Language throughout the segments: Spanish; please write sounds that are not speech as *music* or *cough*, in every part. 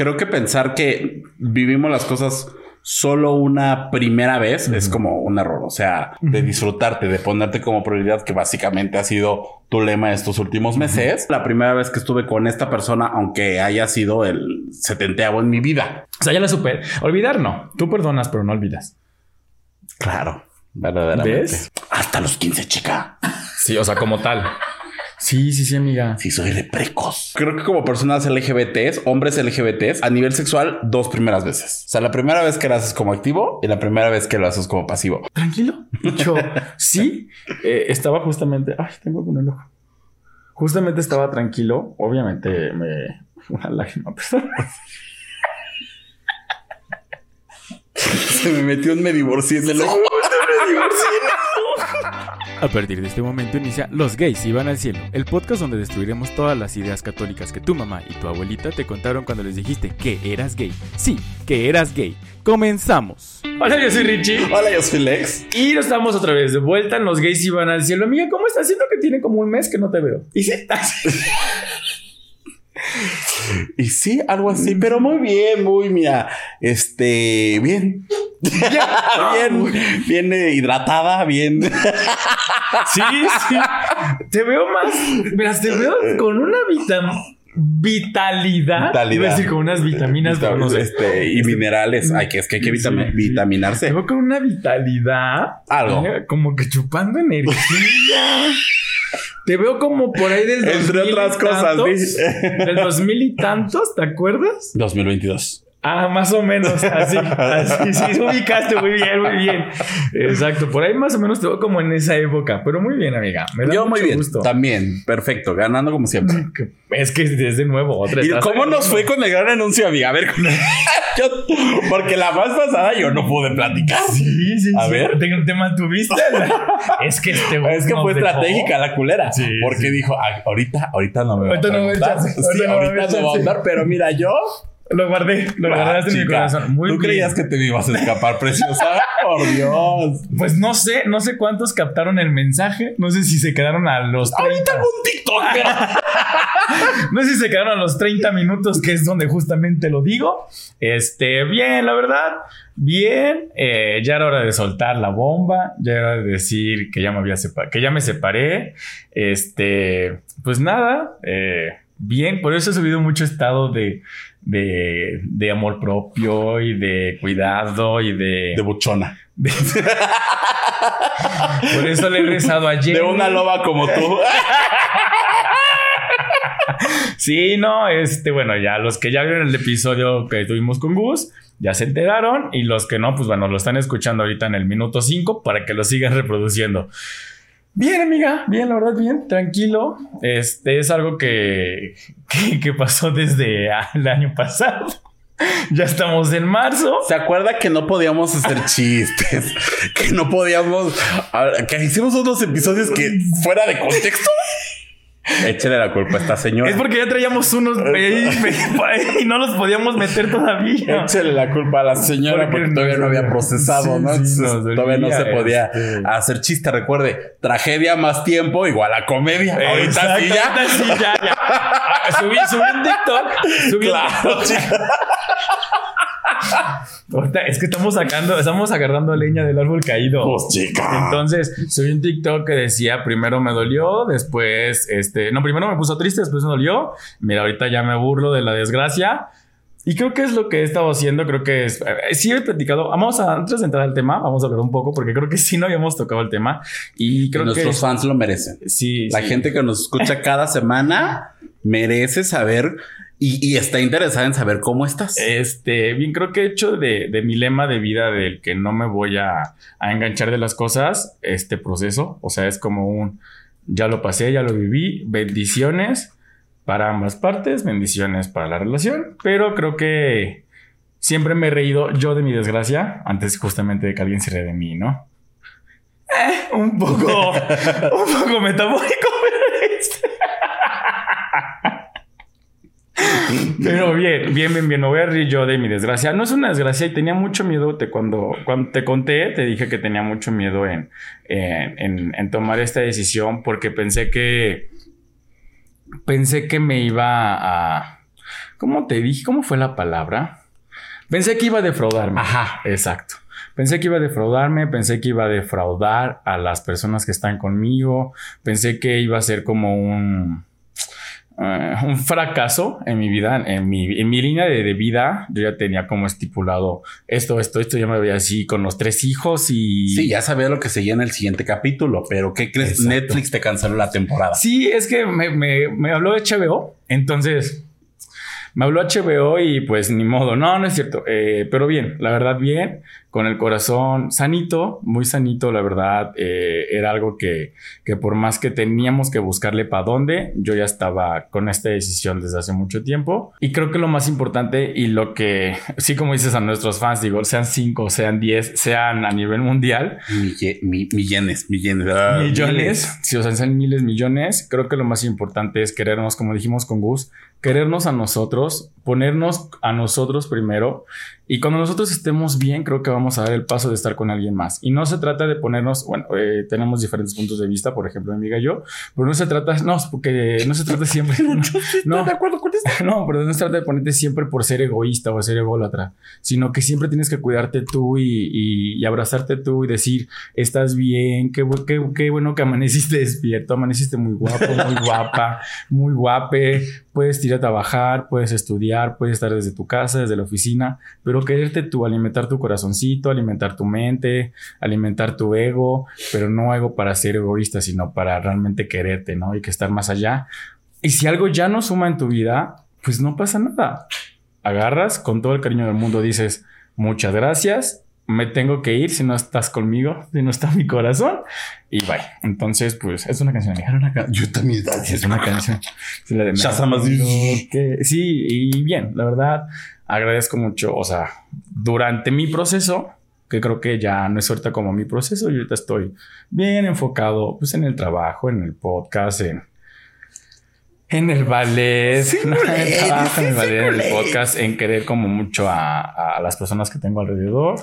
creo que pensar que vivimos las cosas solo una primera vez es como un error. O sea, de disfrutarte, de ponerte como prioridad, que básicamente ha sido tu lema estos últimos meses. La primera vez que estuve con esta persona, aunque haya sido el setenteavo en mi vida. O sea, ya la supe. Olvidar no. Tú perdonas, pero no olvidas. Claro, verdaderamente. ¿Ves? Hasta los 15, chica. Sí, o sea, como tal. Sí, sí, sí, amiga. Sí, soy de precoz. Creo que como personas LGBTs, hombres LGBTs, a nivel sexual, dos primeras veces. O sea, la primera vez que lo haces como activo y la primera vez que lo haces como pasivo. Tranquilo. Yo *laughs* sí eh, estaba justamente. Ay, tengo el ojo. Justamente estaba tranquilo. Obviamente me. *laughs* Una lágrima, perdón. Se me metió un me divorcié en el ojo. A partir de este momento inicia Los gays iban al cielo, el podcast donde destruiremos todas las ideas católicas que tu mamá y tu abuelita te contaron cuando les dijiste que eras gay. Sí, que eras gay. Comenzamos. Hola, yo soy Richie. Hola, yo soy Lex. Y nos estamos otra vez de vuelta en Los gays iban al cielo. Amiga, ¿cómo estás? Siento que tiene como un mes que no te veo. Y sí, *laughs* Y sí, algo así, pero muy bien, muy, mira, este, bien. Bien, bien eh, hidratada, bien. Sí, sí. Te veo más. Mira, te veo con una vitam vitalidad. Vitalidad. Iba a decir con unas vitaminas, no sé. Este, y minerales. Ay, que es que hay que vitami- Sí, sí. vitaminarse. Te veo con una vitalidad. Algo. Como que chupando energía. Te veo como por ahí del Entre 2000 otras cosas, tantos, dice. Del dos mil y tantos, ¿te acuerdas? 2022. Ah, más o menos, así, *laughs* así, sí, ubicaste muy bien, muy bien. Exacto, por ahí más o menos te veo como en esa época, pero muy bien, amiga. Me da Yo mucho muy bien. gusto. También, perfecto, ganando como siempre. *laughs* Es que es de nuevo, otra ¿Y cómo nos fue con el gran anuncio, amiga? A ver, *laughs* yo- porque la más pasada yo no pude platicar. Sí, sí, A sí. ver. ¿Te, te mantuviste? es que este Es que fue estratégica la culera. Sí, porque sí. dijo, "Ay, ahorita, ahorita no me va a Ahorita no me va a preguntar". echar- Sí, ahorita no me va a ahorita no va a andar, pero mira, yo. Lo guardé, lo guardaste en mi corazón. Muy Tú bien. creías que te ibas a escapar, preciosa. *laughs* Por Dios. Pues no sé, no sé cuántos captaron el mensaje. No sé si se quedaron a los 30. Ahorita algún TikTok. *laughs* No sé si se quedaron a los 30 minutos, que es donde justamente lo digo. Este, bien, la verdad, bien. Eh, ya era hora de soltar la bomba. Ya era hora de decir que ya me había que ya me separé. Este, pues nada, eh, bien. Por eso he subido mucho estado de, de, de amor propio y de cuidado y de. De buchona. de- *laughs* por eso le he rezado ayer. De una loba como tú. *laughs* Sí, no, este, bueno, ya los que ya vieron el episodio que tuvimos con Gus, ya se enteraron. Y los que no, pues bueno, lo están escuchando ahorita en el minuto 5 para que lo sigan reproduciendo. Bien, amiga, bien, la verdad, bien, tranquilo. Este es algo que, que, que pasó desde *laughs* el año pasado. *laughs* Ya estamos en marzo. ¿Se acuerda que no podíamos hacer *laughs* chistes? Que no podíamos. Que hicimos unos episodios que fuera de contexto. Échale la culpa a esta señora. Es porque ya traíamos unos *laughs* y no los podíamos meter todavía. Échale la culpa a la señora Porque porque, todavía no había procesado, Sí, ¿no? sí, Entonces, todavía no se podía este. hacer chiste. Recuerde, tragedia más tiempo igual a comedia. Ahorita sí ya. Ahorita sí, ya, ya. Ah, Subí, subí un TikTok. Subí un Claro, TikTok. Es que estamos sacando, estamos agarrando leña del árbol caído. Pues chica. Entonces, subí un TikTok que decía, primero me dolió, después, este, no, primero me puso triste, después me dolió. Mira, ahorita ya me burlo de la desgracia. Y creo que es lo que he estado haciendo, creo que es, eh, sí he platicado, vamos a, antes de entrar al tema, vamos a hablar un poco, porque creo que sí no habíamos tocado el tema. Y creo Nuestros que... fans lo merecen. Sí, La sí. gente que nos escucha cada semana merece saber y, y está interesada en saber cómo estás. Este, bien, creo que he hecho de, de mi lema de vida del que no me voy a, a enganchar de las cosas, este proceso. O sea, es como un, ya lo pasé, ya lo viví, bendiciones para ambas partes, bendiciones para la relación, pero creo que siempre me he reído yo de mi desgracia antes justamente de que alguien se ríe de mí, ¿no? Eh, un poco, *laughs* un poco metafórico, pero este- *laughs* *laughs* Pero bien, bien, bien, bien. Me voy a reír yo de mi desgracia. No es una desgracia y tenía mucho miedo. Te, cuando, cuando te conté, te dije que tenía mucho miedo en, en, en- en tomar esta decisión porque pensé que. Pensé que me iba a. ¿Cómo te dije? ¿Cómo fue la palabra? Pensé que iba a defraudarme. Ajá. Exacto. Pensé que iba a defraudarme, pensé que iba a defraudar a las personas que están conmigo, pensé que iba a ser como un, eh, un fracaso en mi vida, en mi, en mi línea de, de vida. Yo ya tenía como estipulado esto, esto, esto, ya me veía así con los tres hijos y... Sí, ya sabía lo que seguía en el siguiente capítulo, pero ¿qué crees? Exacto. Netflix te canceló la temporada. Sí, es que me, me, me habló de HBO, entonces me habló HBO y pues ni modo, no, no es cierto, Eh, pero bien, la verdad bien, con el corazón sanito, muy sanito, la verdad, eh, era algo que, que por más que teníamos que buscarle para dónde, yo ya estaba con esta decisión desde hace mucho tiempo. Y creo que lo más importante y lo que, sí como dices a nuestros fans, digo, sean cinco, sean diez, sean a nivel mundial, Mille- mi- millones, millones. ah, millones, si os hacen miles, millones, creo que lo más importante es querernos, como dijimos con Gus, querernos a nosotros, ponernos a nosotros primero y cuando nosotros estemos bien, creo que vamos a dar el paso de estar con alguien más. Y no se trata de ponernos, bueno, eh, tenemos diferentes puntos de vista, por ejemplo, mi amiga y yo, pero no se trata, no, porque no se trata siempre, *laughs* no, de acuerdo con esto. *laughs* no, pero no se trata de ponerte siempre por ser egoísta o ser ególatra, sino que siempre tienes que cuidarte tú y, y- y abrazarte tú y decir, estás bien, qué, qué, qué bueno que amaneciste despierto, amaneciste muy guapo, muy guapa, *laughs* muy guape, puedes ir a trabajar, puedes estudiar, puedes estar desde tu casa, desde la oficina, pero quererte tú, alimentar tu corazoncito, alimentar tu mente, alimentar tu ego, pero no ego para ser egoísta, sino para realmente quererte, ¿no? Y que estar más allá. Y si algo ya no suma en tu vida, pues no pasa nada. Agarras con todo el cariño del mundo, dices, muchas gracias, me tengo que ir si no estás conmigo, si no está mi corazón, y bye. Entonces, pues es una canción amiga. Yo también. Es una canción. Sí, la de que- Sí, y bien, la verdad, agradezco mucho, o sea, durante mi proceso, que creo que ya no es ahorita como mi proceso, yo ahorita estoy bien enfocado pues en el trabajo, en el podcast, en, en el ballet, *laughs* ¿no? en el trabajo, en el ballet, en el podcast, en querer como mucho a, a las personas que tengo alrededor.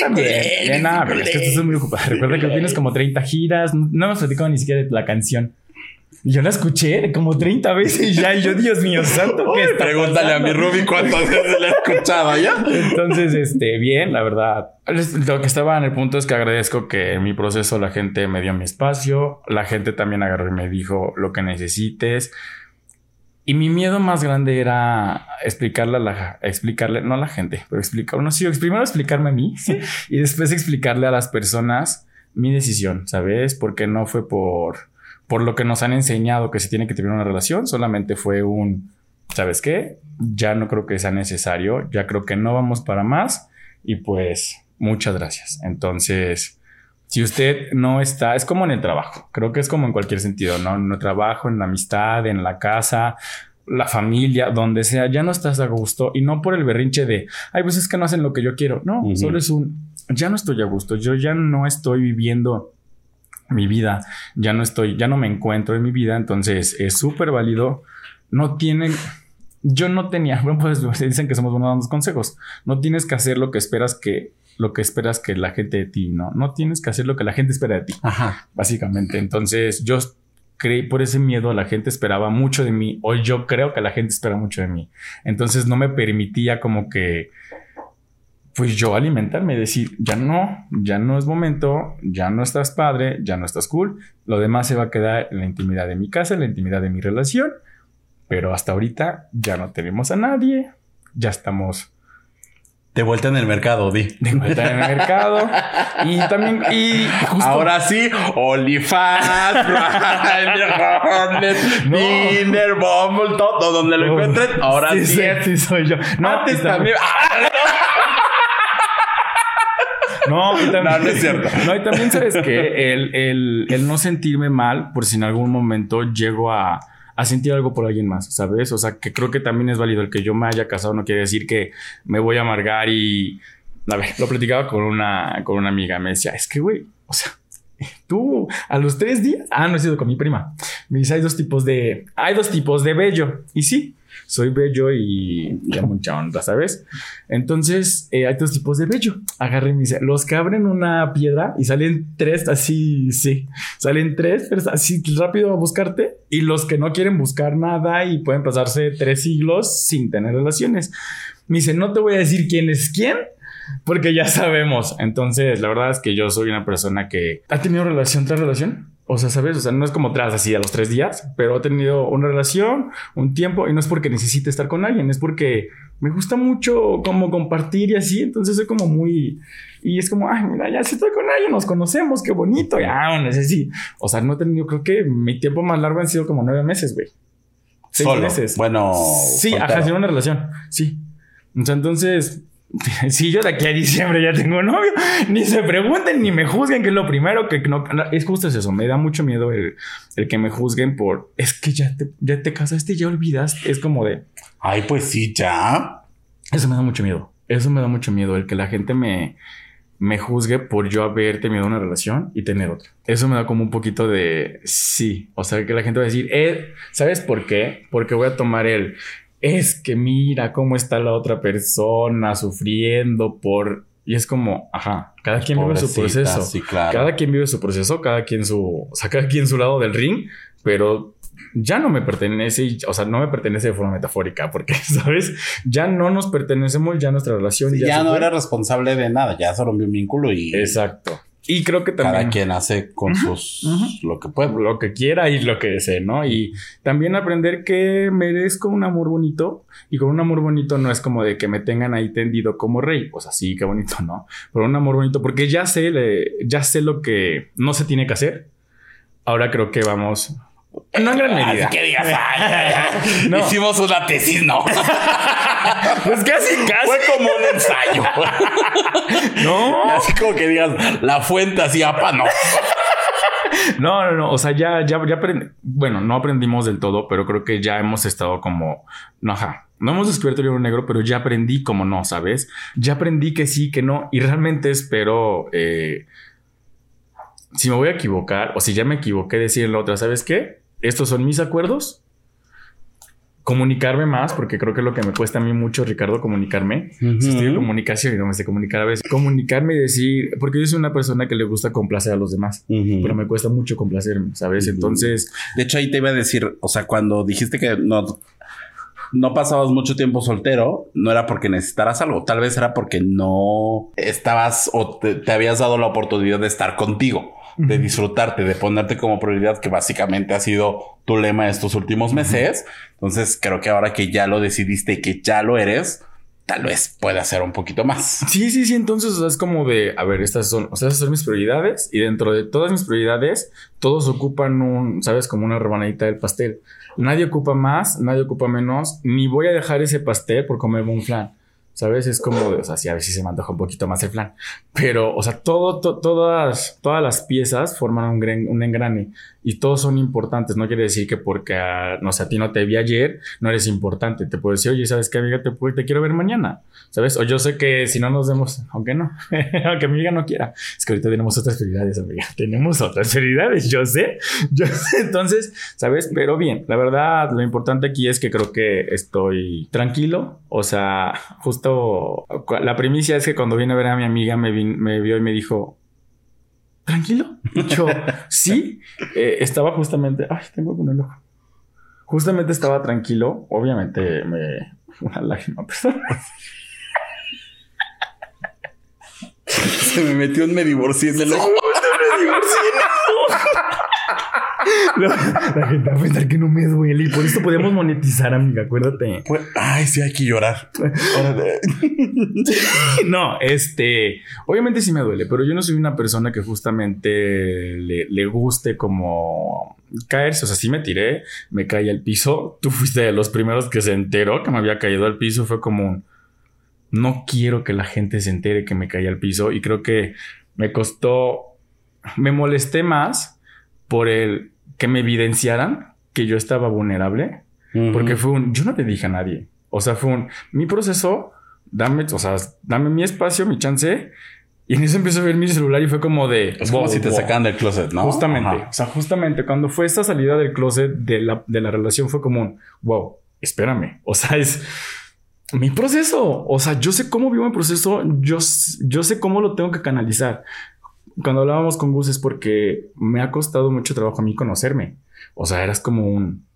También, bien, nada, pero es que estás muy ocupado. Recuerda que tienes como 30 giras, no hemos platicado ni siquiera de la canción. Yo la escuché como 30 veces ya, y yo, Dios mío, santo, ¿qué está Pregúntale a mi? Ruby cuántas veces le he escuchado ya. Entonces, este, bien, la verdad. Lo que estaba en el punto es que agradezco que en mi proceso la gente me dio mi espacio, la gente también agarró y me dijo lo que necesites. Y mi miedo más grande era explicarle a la, explicarle, no a la gente, pero explicar, no, sí, primero explicarme a mí *laughs* y después explicarle a las personas mi decisión, ¿sabes? Porque no fue por, por lo que nos han enseñado que se tiene que tener una relación, solamente fue un, ¿sabes qué? Ya no creo que sea necesario, ya creo que no vamos para más y pues muchas gracias. Entonces, si usted no está, es como en el trabajo, creo que es como en cualquier sentido, ¿no? En el trabajo, en la amistad, en la casa, la familia, donde sea, ya no estás a gusto y no por el berrinche de, ay, pues es que no hacen lo que yo quiero, no, solo es un, ya no estoy a gusto, yo ya no estoy viviendo mi vida, ya no estoy, ya no me encuentro en mi vida, entonces es súper válido, no tienen, yo no tenía, *laughs* bueno, pues dicen que somos buenos dando consejos, no tienes que hacer lo que esperas que, lo que esperas que la gente de ti, no, no tienes que hacer lo que la gente espera de ti Ajá. básicamente. Entonces yo creí por ese miedo, la gente esperaba mucho de mí, o yo creo que la gente espera mucho de mí. Entonces no me permitía como que, pues yo alimentarme, decir, ya no, ya no es momento, ya no estás padre, ya no estás cool, lo demás se va a quedar en la intimidad de mi casa, en la intimidad de mi relación, pero hasta ahorita ya no tenemos a nadie, ya estamos De vuelta en el mercado, di. de vuelta en el mercado y también, y justo- Ahora sí, OnlyFans, *laughs* No. Tinder, Bumble, todo donde lo encuentren. Ahora sí. sí, sí soy yo. No, Antes y también- también. ¡Ah! No, y también, No, no es cierto. *laughs* No, y también sabes que el, el, el no sentirme mal por si en algún momento llego a, a sentir algo por alguien más, ¿sabes? O sea, que creo que también es válido el que yo me haya casado, no quiere decir que me voy a amargar y. A ver, lo platicaba con una, con una amiga, me decía, es que, güey, o sea, tú a los tres días, ah, no he sido con mi prima. Me dice, hay dos tipos de, hay dos tipos de bello. Y sí, soy bello y ya mucha onda, ¿sabes? Entonces, eh, hay dos tipos de bello. Agarré dice, los que abren una piedra y salen tres así, sí, salen tres pero así rápido a buscarte y los que no quieren buscar nada y pueden pasarse tres siglos sin tener relaciones. Me dice, no te voy a decir quién es quién, porque ya sabemos. Entonces, la verdad es que yo soy una persona que ha tenido relación tras relación. O sea, ¿sabes? O sea, no es como tras así a los tres días, pero ha tenido una relación, un tiempo, y no es porque necesite estar con alguien, es porque me gusta mucho como compartir y así, entonces soy como muy... Y es como, ay, mira, ya si estoy con alguien, nos conocemos, qué bonito, ya, bueno, sí. O sea, no he tenido, creo que mi tiempo más largo han sido como nueve meses, güey. Seis meses. Bueno. Sí, ajá, sido una relación, sí. O sea, entonces, *laughs* si yo de aquí a diciembre ya tengo novio, ni se pregunten ni me juzguen, que es lo primero que no, es justo eso, me da mucho miedo el, que me juzguen por, es que ya te, ya te ya olvidaste, es como de... Ay, pues sí, ya. Eso me da mucho miedo, eso me da mucho miedo, el que la gente me, me juzgue por yo haber tenido una relación y tener otra. Eso me da como un poquito de sí, o sea, que la gente va a decir, eh, ¿sabes por qué? Porque voy a tomar el es que mira cómo está la otra persona sufriendo por... Y es como, ajá, cada quien vive su proceso. Cada quien vive su proceso, cada quien su, o sea, cada quien su lado del ring, pero ya no me pertenece, o sea, no me pertenece de forma metafórica, porque, *laughs* ¿sabes? Ya no nos pertenecemos, ya nuestra relación. ya, ya no era responsable de nada, ya rompió un vínculo y. Exacto. Y creo que también. Cada quien hace con sus. Lo que puede. Lo que quiera y lo que desee, ¿no? Y también aprender que merezco un amor bonito. Y con un amor bonito no es como de que me tengan ahí tendido como rey. Pues así, qué bonito, ¿no? Pero un amor bonito, porque ya sé, ya sé lo que no se tiene que hacer. Ahora creo que vamos no en gran medida. que digas, *laughs* no. Hicimos una tesis, no. *laughs* pues casi, casi. Fue como un ensayo. *laughs* no. así como que digas, la fuente así, apa, no. No, no, no. O sea, ya, ya, ya aprendí. Bueno, no aprendimos del todo, pero creo que ya hemos estado como. No, ajá. No hemos descubierto el libro negro, pero ya aprendí como no, ¿sabes? Ya aprendí que sí, que no. Y realmente espero. Eh, si me voy a equivocar, o si ya me equivoqué, decir la otra, ¿sabes qué? Estos son mis acuerdos. Comunicarme más, porque creo que es lo que me cuesta a mí mucho, Ricardo, comunicarme. estoy en comunicación y no me sé comunicar a veces. Comunicarme y decir, porque yo soy una persona que le gusta complacer a los demás, pero me cuesta mucho complacerme, ¿sabes? Entonces. De hecho, ahí te iba a decir, o sea, cuando dijiste que no, no pasabas mucho tiempo soltero, no era porque necesitaras algo, tal vez era porque no estabas o te habías dado la oportunidad de estar contigo de disfrutarte, de ponerte como prioridad, que básicamente ha sido tu lema estos últimos meses. Entonces creo que ahora que ya lo decidiste y que ya lo eres, tal vez pueda ser un poquito más. Sí, sí, sí. Entonces es como de, a ver, estas son, o sea, son mis prioridades y dentro de todas mis prioridades, todos ocupan un, sabes, como una rebanadita del pastel. Nadie ocupa más, nadie ocupa menos, ni voy a dejar ese pastel por comer un flan. ¿Sabes? Es como, o sea, sí, a si se me antoja un poquito más el flan. Pero, o sea, todo, todas, todas las piezas forman un, un engrane y todos son importantes. No quiere decir que porque, a, no sé, a ti no te vi ayer, no eres importante. Te puedo decir, oye, ¿sabes qué, amiga? Te, te quiero ver mañana. ¿Sabes? O yo sé que si no nos vemos, aunque no, *laughs* aunque mi amiga no quiera, es que ahorita tenemos otras prioridades, amiga. Tenemos otras prioridades, yo sé, *laughs* yo sé. Entonces, ¿sabes? Pero bien, la verdad, lo importante aquí es que creo que estoy tranquilo. O sea, justo la primicia es que cuando vine a ver a mi amiga me, me vio y me dijo, tranquilo. Yo, sí, eh, estaba justamente, ay, tengo un ojo. Justamente estaba tranquilo, obviamente me, una lágrima, *laughs* perdón. Se me metió un me divorcié en el ojo. *laughs* me divorcié. La, gente va a pensar que no me duele y por esto podemos monetizar, amiga, acuérdate. Pues, ay, sí, hay que llorar. no, este, obviamente sí me duele, pero yo no soy una persona que justamente le, le guste como caerse. O sea, sí me tiré, me caí al piso. Tú fuiste de los primeros que se enteró que me había caído al piso. Fue como un, no quiero que la gente se entere que me caí al piso y creo que me costó, me molesté más por el que me evidenciaran que yo estaba vulnerable, uh -huh. porque fue un, yo no le dije a nadie. O sea, fue un, mi proceso, dame, o sea, dame mi espacio, mi chance. Y en eso empiezo a ver mi celular y fue como de... Es como wow, si te wow. sacan del closet, ¿no? Justamente. Ajá. O sea, justamente cuando fue esta salida del closet de la, de la relación fue como un, wow, espérame. O sea, es mi proceso. O sea, yo sé cómo vivo mi proceso, yo, yo sé cómo lo tengo que canalizar. Cuando hablábamos con Gus es porque me ha costado mucho trabajo a mí conocerme, o sea, eras como un...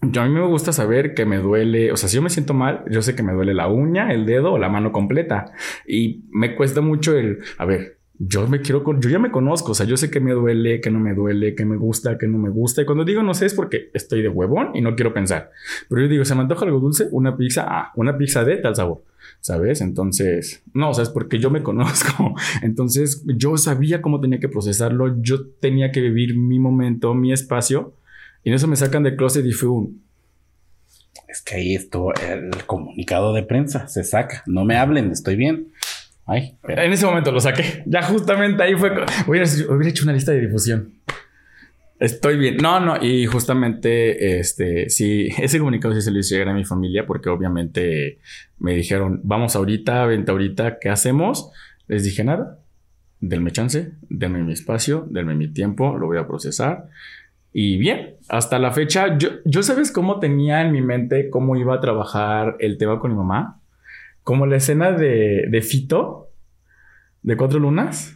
Yo a mí me gusta saber que me duele, o sea, si yo me siento mal, yo sé que me duele la uña, el dedo o la mano completa. Y me cuesta mucho el, a ver, yo me quiero, yo ya me conozco, o sea, yo sé que me duele, que no me duele, que me gusta, que no me gusta. Y cuando digo no sé es porque estoy de huevón y no quiero pensar. Pero yo digo, se me antoja algo dulce, una pizza, ah, una pizza de tal sabor, ¿sabes? Entonces, no, o sea, es porque yo me *laughs* conozco. Entonces, yo sabía cómo tenía que procesarlo, yo tenía que vivir mi momento, mi espacio. Y en eso me sacan del closet y fue un, Es que ahí estuvo el comunicado de prensa. Se saca. No me hablen, estoy bien. Ay. En ese momento lo saqué. Ya justamente ahí fue. Hubiera, hubiera hecho una lista de difusión. Estoy bien. No, no. Y justamente, este, sí, ese comunicado sí se lo hice llegar a mi familia porque obviamente me dijeron, vamos ahorita, vente ahorita, ¿qué hacemos? Les dije nada. Denme chance, denme mi espacio, denme mi tiempo, lo voy a procesar. Y bien, hasta la fecha, yo, yo sabes cómo tenía en mi mente cómo iba a trabajar el tema con mi mamá. Como la escena de, de Fito, de Cuatro Lunas.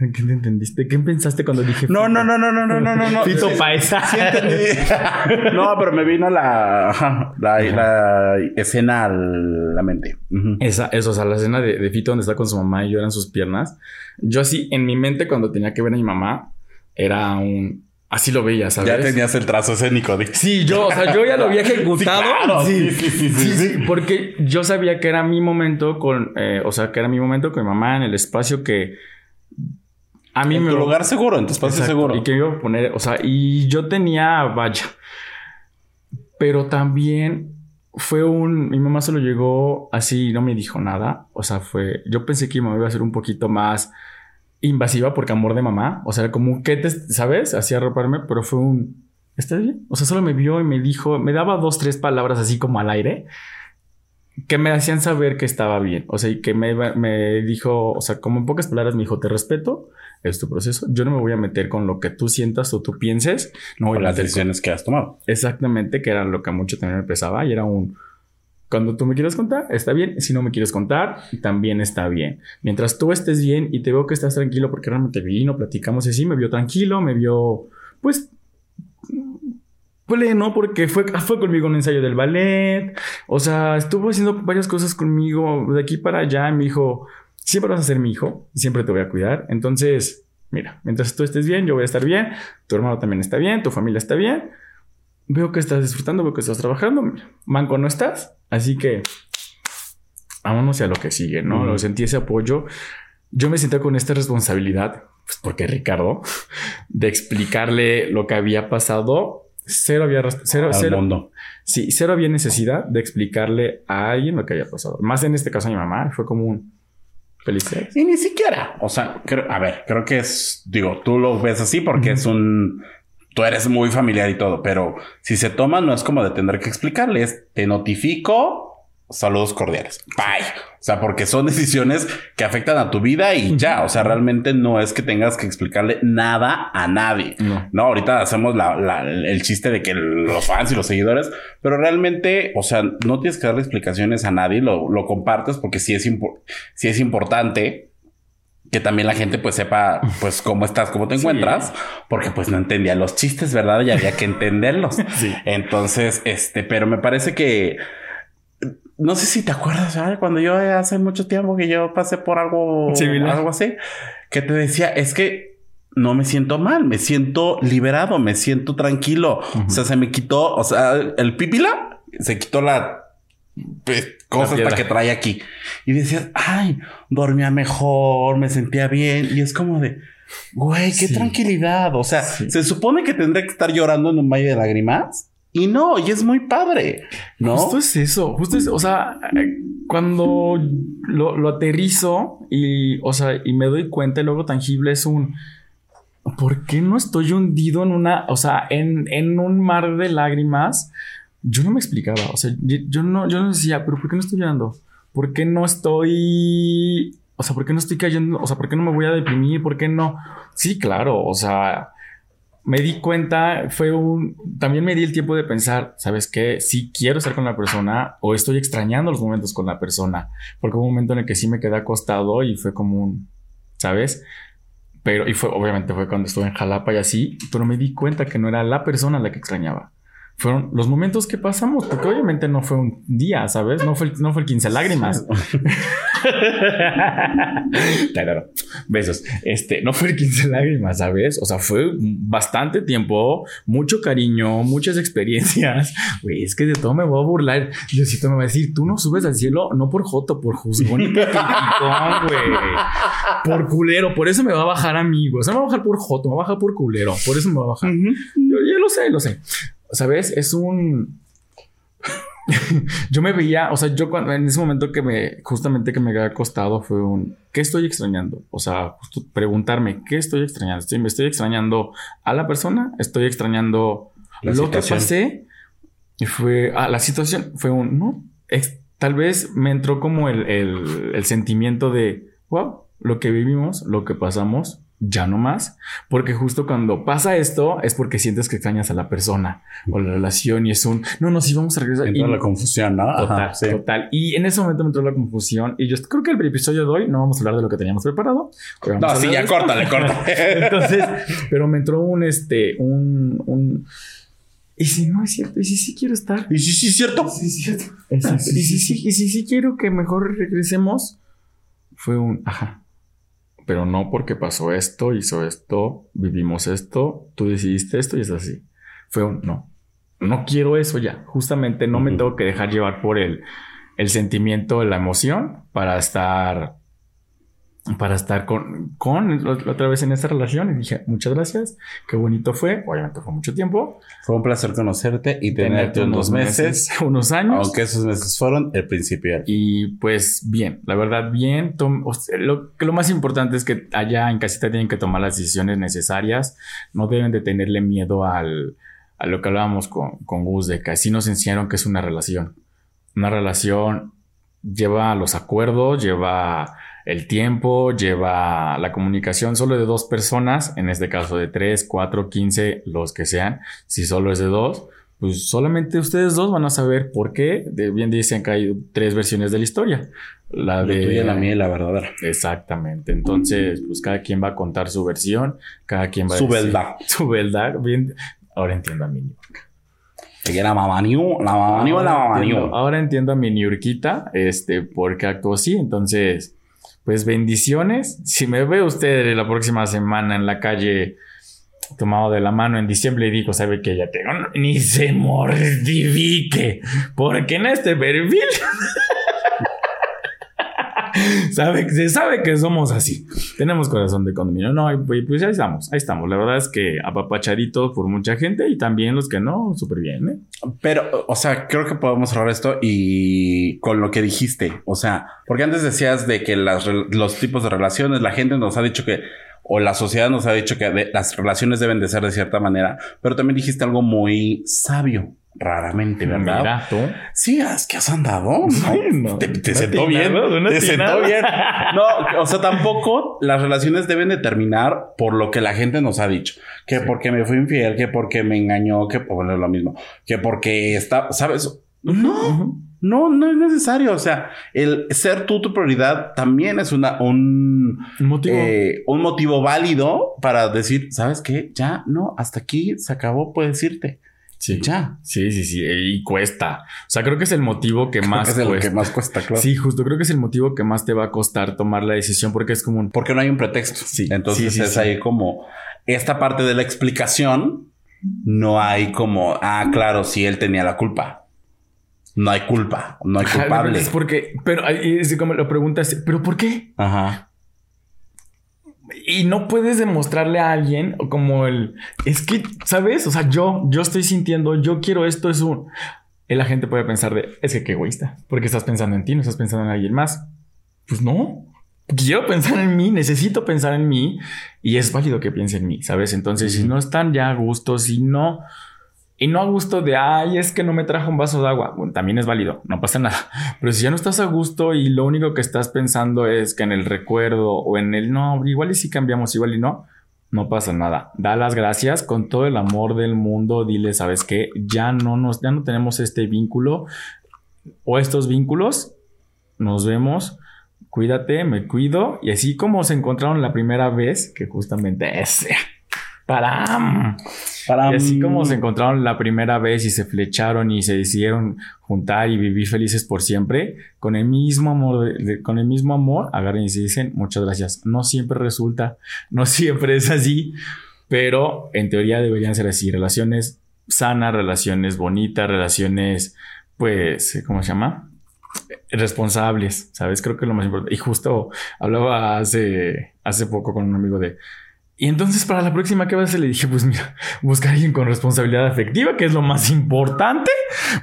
*laughs* ¿Qué te entendiste? ¿Qué pensaste cuando dije No, no, no, no, no, no, no, no. no. Fito Sí, Paez. sí *laughs* no, pero me vino la, la, la escena a la mente. Esa, eso, o sea, la escena de, de Fito donde está con su mamá y lloran sus piernas. Yo así, en mi mente, cuando tenía que ver a mi mamá, era un... Así lo veía, ¿sabes? Ya tenías el trazo escénico. di. Sí, yo, o sea, yo ya lo había *laughs* ejecutado. claro, sí, sí, sí, sí, sí. Porque yo sabía que era mi momento con, eh, o sea, que era mi momento con mi mamá en el espacio que a mí En me tu lugar seguro, en tu espacio Exacto, seguro. Y que iba a poner, o sea, y yo tenía, vaya, pero también fue un, mi mamá se lo llegó así, no me dijo nada, o sea, fue, yo pensé que mi mamá iba a ser un poquito más invasiva porque amor de mamá, o sea, como que te, ¿sabes? Hacía arroparme, pero fue un, ¿estás bien? O sea, solo me vio y me dijo, me daba dos, tres palabras así como al aire que me hacían saber que estaba bien, o sea, y que me, me dijo, o sea, como en pocas palabras me dijo, te respeto, es tu proceso. Yo no me voy a meter con lo que tú sientas o tú pienses. No voy a las con- decisiones que has tomado. Exactamente, que era lo que mucho también me pesaba. Y era un. Cuando tú me quieres contar, está bien. Si no me quieres contar, también está bien. Mientras tú estés bien y te veo que estás tranquilo, porque realmente vino, platicamos y así, me vio tranquilo, me vio, pues. Pleno, porque fue, fue conmigo en un ensayo del ballet. O sea, estuvo haciendo varias cosas conmigo de aquí para allá. Y me dijo: Siempre vas a ser mi hijo, y siempre te voy a cuidar. Entonces, mira, mientras tú estés bien, yo voy a estar bien. Tu hermano también está bien, tu familia está bien veo que estás disfrutando, veo que estás trabajando. Mira, manco no estás. Así que vámonos a lo que sigue, ¿no? Lo sentí ese apoyo. Yo me sentía con esta responsabilidad, pues porque Ricardo, de explicarle lo que había pasado. Cero había, cero, Al cero, mundo. sí, cero había necesidad de explicarle a alguien lo que había pasado. Más en este caso a mi mamá, fue como un felicidades. Y ni siquiera. O sea, creo- a ver, creo que es, digo, tú lo ves así porque es un, tú eres muy familiar y todo, pero si se toma no es como de tener que explicarle, es te notifico, saludos cordiales. Bye. O sea, porque son decisiones que afectan a tu vida y ya, o sea, realmente no es que tengas que explicarle nada a nadie. No. No, ahorita hacemos la- la- el chiste de que los fans y los seguidores, pero realmente, o sea, no tienes que darle explicaciones a nadie, lo, lo compartes porque sí es, sí es importante que también la gente pues sepa pues cómo estás, cómo te Sí. encuentras, porque pues no entendía los chistes, ¿verdad? Y había que entenderlos. Sí. Entonces, este, pero me parece que no sé si te acuerdas, ¿sabes? Cuando yo hace mucho tiempo que yo pasé por algo, Similar. algo así, que te decía, es que no me siento mal, me siento liberado, me siento tranquilo. Ujú. O sea, se me quitó, o sea, el pípila se quitó la pues, cosa piedra. hasta que trae aquí. Y decías, ay, dormía mejor, me sentía bien. Y es como de, güey, qué Sí. tranquilidad. O sea, Sí. se supone que tendría que estar llorando en un valle de lágrimas. Y no, y es muy padre, ¿no? Justo es eso, justo es, o sea, eh, cuando lo, lo aterrizo y, o sea, y me doy cuenta y luego tangible es un, ¿por qué no estoy hundido en una, o sea, en, en un mar de lágrimas? Yo no me explicaba, o sea, yo, yo no, yo no decía, pero ¿por qué no estoy llorando? ¿Por qué no estoy, o sea, ¿por qué no estoy cayendo? O sea, ¿por qué no me voy a deprimir? ¿Por qué no? Sí, claro, o sea, me di cuenta, fue un, también me di el tiempo de pensar, ¿sabes qué? Sí quiero estar con la persona o estoy extrañando los momentos con la persona, porque hubo un momento en el que sí me quedé acostado y fue como un, ¿sabes? Pero, y fue, obviamente fue cuando estuve en Jalapa y así, pero me di cuenta que no era la persona la que extrañaba fueron los momentos que pasamos, porque obviamente no fue un día, ¿sabes? No fue el, no fue el 15 lágrimas. *laughs* claro, besos. Este, no fue el 15 lágrimas, ¿sabes? O sea, fue bastante tiempo, mucho cariño, muchas experiencias. Güey, es que de todo me voy a burlar. Diosito me va a decir, tú no subes al cielo, no por joto, por juzgón y por güey. Por culero, por eso me va a bajar, amigos. No me va a bajar por joto, me va a bajar por culero. Por eso me va a bajar. Yo ya lo sé, lo sé. ¿Sabes? Es un... *laughs* yo me veía, o sea, yo cuando, en ese momento que me, justamente que me había acostado fue un, ¿qué estoy extrañando? O sea, justo preguntarme, ¿qué estoy extrañando? ¿Estoy, ¿Me estoy extrañando a la persona? ¿Estoy extrañando lo que pasé? Y fue, ah, la situación fue un, no, tal vez me entró como el, el, el sentimiento de, wow, lo que vivimos, lo que pasamos, ya no más, porque justo cuando pasa esto es porque sientes que extrañas a la persona o la relación y es un, no, no, sí, vamos a regresar. Entra la confusión, ¿no? Total, total. Y en ese momento me entró la confusión y yo creo que el episodio de hoy no vamos a hablar de lo que teníamos preparado. No, sí, ya córtale, córtale. *laughs* Entonces, pero me entró un, este, un, un, y si no es cierto, y si sí quiero estar. Y si sí es cierto. Y si sí es cierto. Y si sí, y si sí quiero que mejor regresemos, fue un, ajá pero no porque pasó esto, hizo esto, vivimos esto, tú decidiste esto y es así. Fue un no. No quiero eso ya. Justamente no me tengo que dejar llevar por el, el sentimiento, la emoción para estar para estar con, con otra vez en esta relación y dije muchas gracias, qué bonito fue, obviamente fue mucho tiempo. Fue un placer conocerte y tenerte, unos meses, *laughs* unos años. Aunque esos meses fueron el principio. Y pues bien, la verdad bien, lo, que lo más importante es que allá en casita tienen que tomar las decisiones necesarias, no deben de tenerle miedo al, a lo que hablábamos con, con Gus, de que así nos enseñaron que es una relación. Una relación lleva los acuerdos, lleva el tiempo, lleva la comunicación solo de dos personas, en este caso de tres, cuatro, quince, los que sean. Si solo es de dos, pues solamente ustedes dos van a saber por qué. De, bien dicen que hay tres versiones de la historia. La de la mía y la verdadera. Exactamente. Entonces, pues cada quien va a contar su versión, cada quien va su a decir verdad. *laughs* su verdad. Bien, ahora entiendo a mi Niurka. la mamá la mamá la mamá Ahora entiendo a mi Niurquita, este, porque actuó así. Entonces, pues bendiciones. Si me ve usted la próxima semana en la calle tomado de la mano en diciembre y digo, sabe que ya tengo, ni se mortifique, porque en este perfil *laughs* sabe, se sabe que somos así. Tenemos corazón de condominio. No, pues ahí estamos, ahí estamos. La verdad es que apapachaditos por mucha gente y también los que no, súper bien. ¿eh? Pero, o sea, creo que podemos cerrar esto y con lo que dijiste. O sea, porque antes decías de que las, los tipos de relaciones, la gente nos ha dicho que o la sociedad nos ha dicho que las relaciones deben de ser de cierta manera, pero también dijiste algo muy sabio raramente, ¿verdad? Sí, es que has andado. No, te, sentó bien. Te sentó bien. *laughs* No, o sea, tampoco las relaciones deben de terminar por lo que la gente nos ha dicho. Que porque me fui infiel, que porque me engañó, que bueno, lo mismo. Que porque está, ¿sabes? No, no, no es necesario. O sea, el ser tú tu prioridad también es una, un, motivo. Eh, un motivo válido para decir, ¿sabes qué? Ya, no, hasta aquí se acabó, puedes irte. Sí. Ya. Sí, sí, sí. Y cuesta. O sea, creo que es el motivo que más es el que más cuesta, claro. Sí, justo. Creo que es el motivo que más te va a costar tomar la decisión porque es como un... Porque no hay un pretexto. Sí. Entonces es ahí como esta parte de la explicación. No hay como, ah, claro, si él tenía la culpa. No hay culpa, no hay culpable. Es porque, pero es como lo preguntas, ¿pero por qué? Ajá. Y no puedes demostrarle a alguien como el... Es que, ¿sabes? O sea, yo, yo estoy sintiendo, yo quiero esto, es un... Y la gente puede pensar de, es que qué egoísta, porque estás pensando en ti, no estás pensando en alguien más. Pues no, quiero pensar en mí, necesito pensar en mí y es válido que piense en mí, ¿sabes? Entonces, si no están ya a gusto, si no... y no a gusto de, ay, es que no me trajo un vaso de agua. También es válido, no pasa nada. *laughs* Pero si ya no estás a gusto y lo único que estás pensando es que en el recuerdo o en el no, igual y si cambiamos, igual y no, no pasa nada. Da las gracias con todo el amor del mundo. Dile, ¿sabes qué? Ya no nos, ya no tenemos este vínculo o estos vínculos. Nos vemos. Cuídate, me cuido. Y así como se encontraron la primera vez, que justamente *laughs* es para y así como se encontraron la primera vez y se flecharon y se decidieron juntar y vivir felices por siempre, con el mismo amor, con el mismo amor, agarren y se dicen muchas gracias. No siempre resulta, *laughs* no siempre es así, pero en teoría deberían ser así. Relaciones sanas, relaciones bonitas, relaciones, pues, ¿cómo se llama? responsables, ¿sabes? Creo que es lo más importante. Y justo hablaba hace, hace poco con un amigo de, y entonces para la próxima que hacer le dije, pues mira, buscar a alguien con responsabilidad afectiva, que es lo más importante,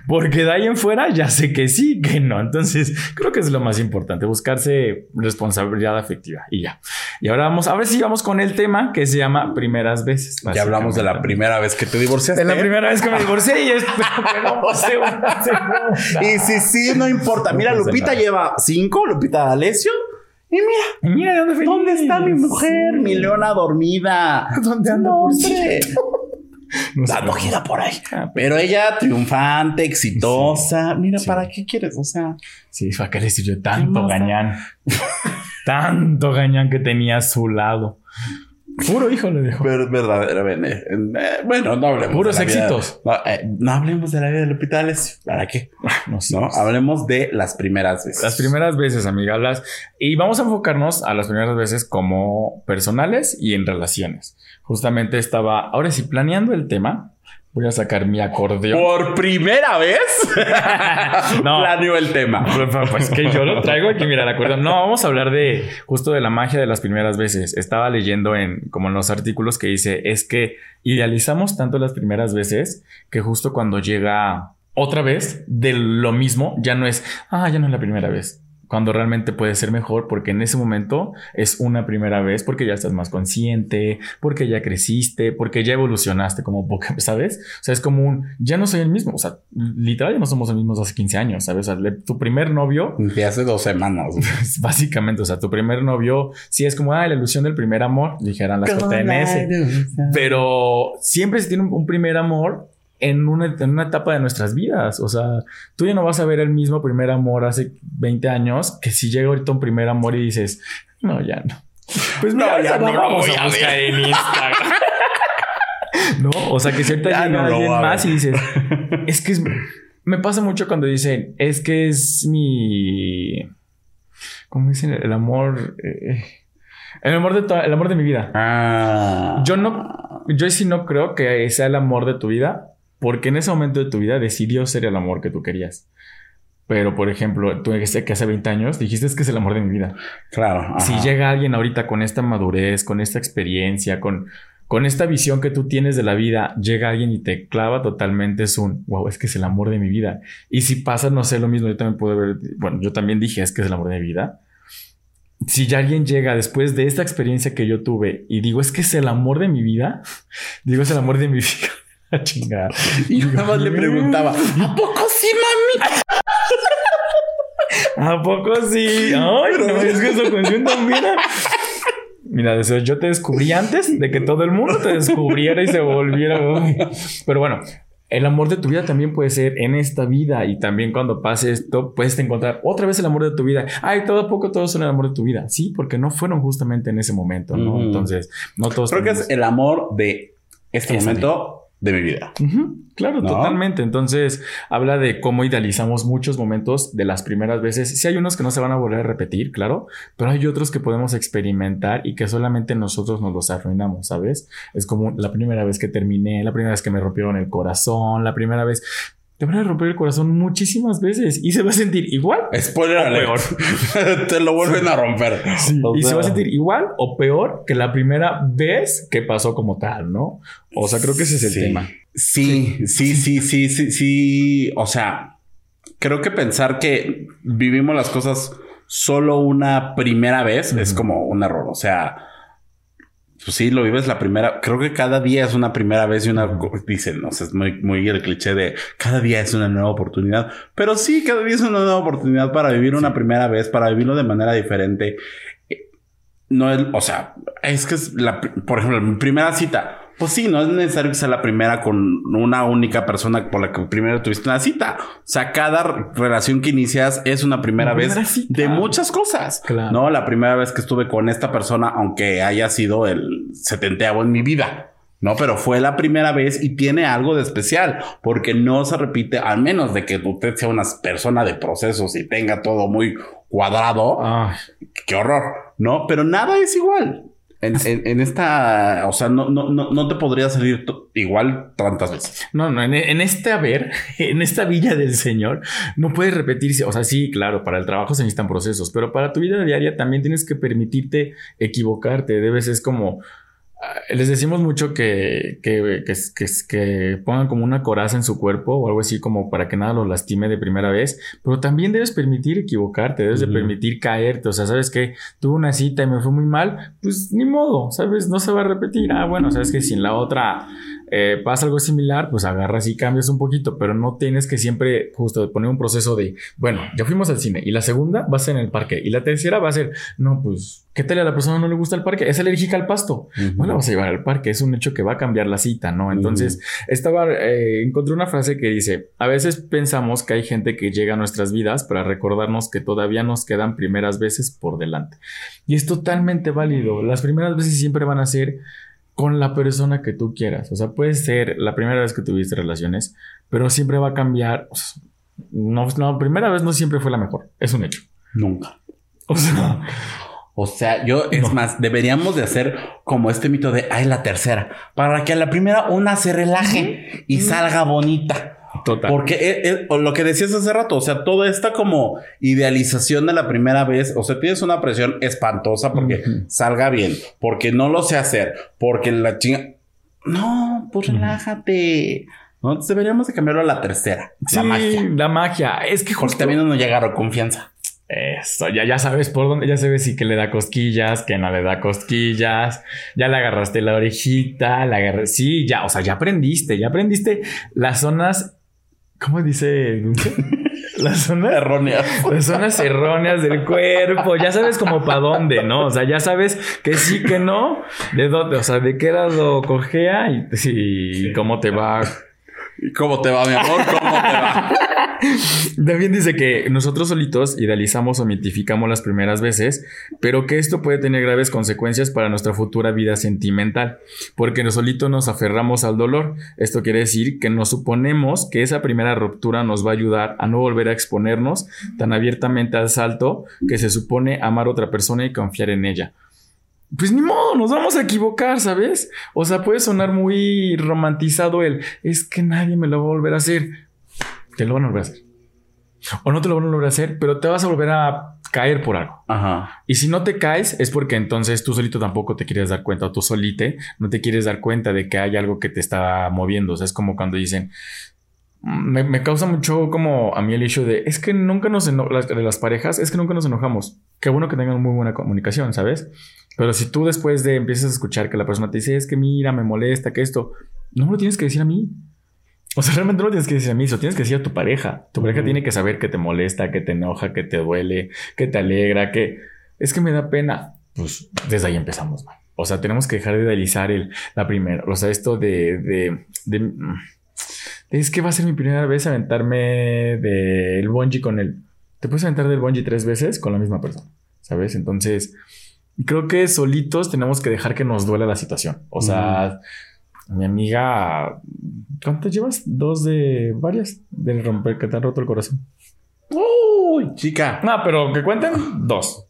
porque de ahí en fuera ya sé que sí, que no. Entonces creo que es lo más importante, buscarse responsabilidad afectiva y ya. Y ahora vamos, a ver si vamos con el tema que se llama primeras veces. Ya hablamos de la primera vez que te divorciaste. De la primera vez que me divorcié y espero *laughs* *laughs* que no segunda. Y si sí, no importa. Mira, Lupita lleva cinco, Lupita Alessio. Y mira, mira ¿dónde, ¿dónde está mi mujer? Mi leona dormida. *laughs* ¿Dónde anda no, hombre? *laughs* Dando gira por ahí. Ah, Pero ella triunfante, exitosa. Mira, ¿para qué quieres? O sea. Sí, ¿para qué le sirvió tanto gañán? *laughs* tanto gañán que tenía a su lado. Puro hijo le dejó. Pero verdaderamente. Eh, bueno, no hablemos. Puros éxitos. Eh, no, hablemos de la vida de hospitales. ¿Para qué? No, sé. no, hablemos de las primeras veces. Las primeras veces, amigas. Y vamos a enfocarnos a las primeras veces como personales y en relaciones. Justamente estaba, ahora sí, planeando el tema. Voy a sacar mi acordeón. Por primera vez. *laughs* no. Planeo el tema. Pues, que yo lo traigo aquí, mira, el acordeón. No, vamos a hablar de justo de la magia de las primeras veces. Estaba leyendo en como en los artículos que dice es que idealizamos tanto las primeras veces que justo cuando llega otra vez de lo mismo, ya no es, ah, ya no es la primera vez cuando realmente puede ser mejor, porque en ese momento es una primera vez, porque ya estás más consciente, porque ya creciste, porque ya evolucionaste como Pokémon, *laughs* ¿sabes? O sea, es como un, ya no soy el mismo, o sea, literal ya no somos los mismos hace 15 años, ¿sabes? O sea, tu primer novio... De hace dos semanas. *laughs* Básicamente, o sea, tu primer novio, sí es como, ah, la ilusión del primer amor, dijeran las JNS, pero siempre se tiene un primer amor en una, en una etapa de nuestras vidas. O sea, tú ya no vas a ver el mismo primer amor hace 20 años que si llega ahorita un primer amor y dices, no, ya no. Pues no, ya no, lo vamos a, buscar en Instagram. *laughs* no, o sea, que si ahorita llega alguien más y dices, *laughs* es que es, me pasa mucho cuando dicen, es que es mi. ¿Cómo dicen? El amor. Eh, el amor de el amor de mi vida. Ah. Yo no, yo sí no creo que sea el amor de tu vida, porque en ese momento de tu vida decidió ser el amor que tú querías. Pero, por ejemplo, tú dijiste que hace 20 años dijiste es que es el amor de mi vida. Claro. Si llega alguien ahorita con esta madurez, con esta experiencia, con, con esta visión que tú tienes de la vida, llega alguien y te clava totalmente, es un, wow, es que es el amor de mi vida. Y si pasa, no sé, lo mismo, yo también puedo ver, bueno, yo también dije, es que es el amor de mi vida. Si ya alguien llega después de esta experiencia que yo tuve y digo, es que es el amor de mi vida, *laughs* digo, es el amor de mi *laughs* vida. *laughs* Chingada. Y yo nada más le preguntaba, *laughs* ¿a poco sí, mami? ¿A poco sí? Ay, no, es que esa canción también. Mira, yo te descubrí antes de que todo el mundo te descubriera y se volviera. Pero bueno, el amor de tu vida también puede ser en esta vida y también cuando pase esto puedes encontrar otra vez el amor de tu vida. Ay, todo a poco todos son el amor de tu vida. Sí, porque no fueron justamente en ese momento, ¿no? Entonces, no todos. Creo que es el amor de este momento de mi vida. Claro, totalmente. Entonces, habla de cómo idealizamos muchos momentos de las primeras veces. Sí hay unos que no se van a volver a repetir, claro, pero hay otros que podemos experimentar y que solamente nosotros nos los arruinamos, ¿sabes? Es como la primera vez que terminé, la primera vez que me rompieron el corazón, la primera vez te van a romper el corazón muchísimas veces y se va a sentir igual. Spoiler o peor. *laughs* Te lo vuelven a romper. y se va a sentir igual o peor que la primera vez que pasó como tal, ¿no? O sea, creo que ese es el tema. Sí, sí, sí, sí, sí, sí. O sea, creo que pensar que vivimos las cosas solo una primera vez es como un error. O sea, pues sí, lo vives la primera. Creo que cada día es una primera vez y una. Dicen, no sé, es muy, muy el cliché de cada día es una nueva oportunidad. Pero sí, cada día es una nueva oportunidad para vivir una primera vez, para vivirlo de manera diferente. Eh, No es, o sea, es que es la, por ejemplo, mi primera cita. Pues sí, no es necesario que sea la primera con una única persona por la que primero tuviste una cita. O sea, cada re- relación que inicias es una primera Una vez primera de muchas cosas. Claro. No, la primera vez que estuve con esta persona, aunque haya sido el setenteavo en mi vida. No, pero fue la primera vez y tiene algo de especial porque no se repite, al menos de que usted sea una persona de procesos y tenga todo muy cuadrado Ay, qué horror, ¿no? Pero nada es igual. En, en- en esta, o sea, no, no, no, no te podría salir igual tantas veces. No, no, en, en este haber, *laughs* en esta villa del Señor, no puedes repetirse. O sea, sí, claro, para el trabajo se necesitan procesos, pero para tu vida diaria también tienes que permitirte equivocarte. Debes, es como. Ah, Les decimos mucho que, que, que, que, que pongan como una coraza en su cuerpo o algo así como para que nada los lastime de primera vez, pero también debes permitir equivocarte, debes de permitir caerte, o sea, sabes que tuve una cita y me fue muy mal, pues ni modo, sabes, no se va a repetir, ah, bueno, sabes que si en la otra eh, pasa algo similar, pues agarras y cambias un poquito, pero no tienes que siempre justo poner un proceso de, bueno, ya fuimos al cine y la segunda va a ser en el parque y la tercera va a ser, no, pues, ¿qué tal a la persona no le gusta el parque? Es alérgica al pasto. No la vas a llevar al parque, es un hecho que va a cambiar la cita, ¿no? Entonces, estaba, eh, encontré una frase que dice, a veces pensamos que hay gente que llega a nuestras vidas para recordarnos que todavía nos quedan primeras veces por delante. Y es totalmente válido. Las primeras veces siempre van a ser con la persona que tú quieras. O sea, puede ser la primera vez que tuviste relaciones, pero siempre va a cambiar. O sea, no, la primera vez no siempre fue la mejor. Es un hecho. Nunca. O sea, O sea, yo, es No. más, deberíamos de hacer como este mito de, ay, la tercera, para que a la primera una se relaje y salga bonita. Total. Porque eh, eh, lo que decías hace rato, o sea, toda esta como idealización de la primera vez, o sea, tienes una presión espantosa porque salga bien, porque no lo sé hacer, porque la chinga... No, pues relájate. No, Entonces deberíamos de cambiarlo a la tercera. Sí, La magia. la magia. Es que Porque justo... también no llegaron confianza. Eso, ya, ya sabes por dónde, ya sabes si que le da cosquillas, que no le da cosquillas, ya le agarraste la orejita, la agarré, sí, ya, o sea, ya aprendiste, ya aprendiste las zonas, ¿cómo dice? Las *laughs* zonas Errónea. las zonas erróneas del cuerpo, ya sabes como para dónde, ¿no? O sea, ya sabes que sí, que no, de dónde, o sea, de qué lado cojea y, sí, cómo te va ¿Y ¿Cómo te va, mi amor? ¿Cómo te va? *laughs* También dice que nosotros solitos idealizamos o mitificamos las primeras veces, pero que esto puede tener graves consecuencias para nuestra futura vida sentimental, porque nosotros solitos nos aferramos al dolor. Esto quiere decir que nos suponemos que esa primera ruptura nos va a ayudar a no volver a exponernos tan abiertamente al salto que se supone amar a otra persona y confiar en ella. Pues ni modo, nos vamos a equivocar, ¿sabes? O sea, puede sonar muy romantizado el es que nadie me lo va a volver a hacer. Te lo van a volver a hacer. O no te lo van a volver a hacer, pero te vas a volver a caer por algo. Ajá. Y si no te caes, es porque entonces tú solito tampoco te quieres dar cuenta, o tú solite no te quieres dar cuenta de que hay algo que te está moviendo. O sea, es como cuando dicen, me, me causa mucho como a mí el hecho de, es que nunca nos eno las, de las parejas, es que nunca nos enojamos. Qué bueno que tengan muy buena comunicación, ¿sabes? Pero si tú después de empiezas a escuchar que la persona te dice, es que mira, me molesta, que esto, no lo tienes que decir a mí. O sea, realmente no lo tienes que decir a mí, eso tienes que decir a tu pareja. Tu pareja tiene que saber que te molesta, que te enoja, que te duele, que te alegra, que es que me da pena. Pues desde ahí empezamos. O sea, tenemos que dejar de idealizar el, la primera. O sea, esto de, de, de, es que va a ser mi primera vez aventarme del bungee con él. Te puedes aventar del bungee tres veces con la misma persona, ¿sabes? Entonces, creo que solitos tenemos que dejar que nos duela la situación. O sea, mi amiga, ¿cuántas llevas? Dos de varias del romper que te han roto el corazón. Uy, chica. No, pero que cuenten dos.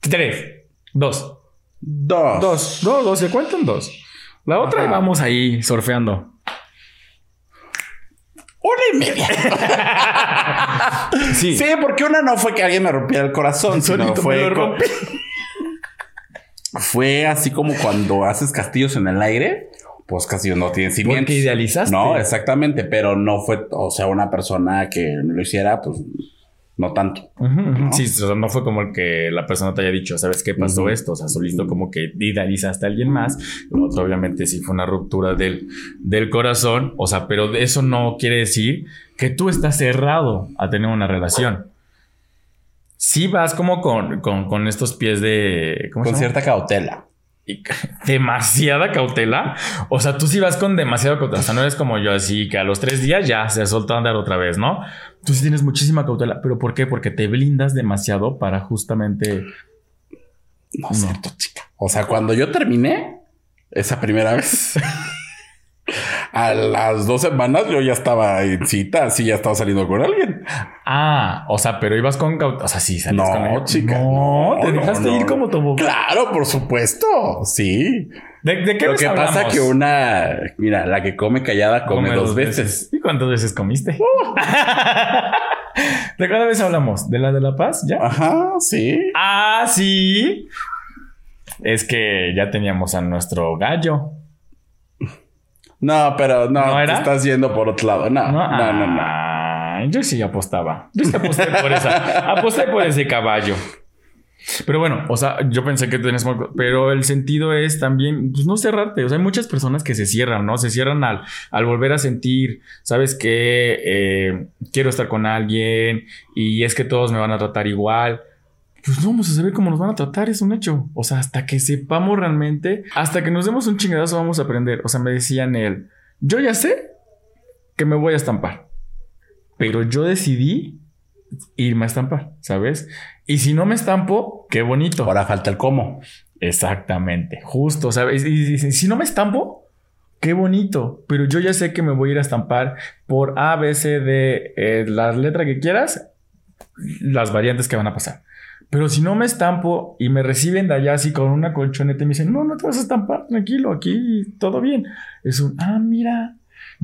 Tres. Dos. Dos. Dos. Dos, dos. Se cuentan dos. La otra Ajá. vamos ahí surfeando. Una y media. *laughs* Sí. Sí, porque una no fue que alguien me rompiera el corazón, sino Solito me fue, lo rompí. fue así como cuando haces castillos en el aire, pues castillos no tienen cimientos. Porque idealizaste. No, exactamente, pero no fue, o sea, una persona que lo hiciera, pues no tanto. ¿No? Sí, o sea, no fue como el que la persona te haya dicho, ¿sabes qué pasó esto? O sea, solito como que idealizaste a alguien más. Lo otro, obviamente, sí fue una ruptura del, del corazón. O sea, pero de eso no quiere decir que tú estás cerrado a tener una relación. Sí vas como con, con, con estos pies de... ¿Cómo Con se llama? cierta cautela. Y *laughs* demasiada cautela. O sea, tú sí vas con demasiada cautela. O sea, no eres como yo así que a los tres días ya se soltó a andar otra vez, ¿no? Tú sí tienes muchísima cautela. ¿Pero por qué? Porque te blindas demasiado para justamente... No es cierto, chica. O sea, cuando yo terminé esa primera vez, *laughs* a las dos semanas yo ya estaba en cita, así ya estaba saliendo con alguien. Ah, o sea, pero ibas con cautela. O sea, sí, salías No, con chica, No, te no, dejaste no, ir como tu Claro, por supuesto. Sí. ¿De, de qué Lo que pasa hablamos? que una, mira, la que come callada come, dos veces. ¿Y cuántas veces comiste? *laughs* ¿De cuántas veces hablamos? ¿De la de La Paz? ¿Ya? Ajá, sí. Ah, sí. Es que ya teníamos a nuestro gallo. No, pero no, ¿No te estás yendo por otro lado. No, no, no, no. Yo sí apostaba. Yo sí aposté por esa. Aposté por ese caballo. Pero bueno, o sea, yo pensé que muy- Pero el sentido es también, pues no cerrarte. O sea, hay muchas personas que se cierran, ¿no? Se cierran al, al volver a sentir, ¿sabes qué? Eh, quiero estar con alguien y es que todos me van a tratar igual. Pues no vamos a saber cómo nos van a tratar, es un hecho. O sea, hasta que sepamos realmente, hasta que nos demos un chingadazo vamos a aprender. O sea, me decían él, yo ya sé que me voy a estampar. Pero yo decidí irme a estampar, ¿sabes? Y si no me estampo, qué bonito. Ahora falta el cómo. Exactamente, justo, ¿sabes? Y, si no me estampo, qué bonito. Pero yo ya sé que me voy a ir a estampar por A, B, C, D, eh, la letra que quieras, las variantes que van a pasar. Pero si no me estampo y me reciben de allá así con una colchoneta y me dicen, no, no te vas a estampar, tranquilo, aquí todo bien. Es un, ah, mira,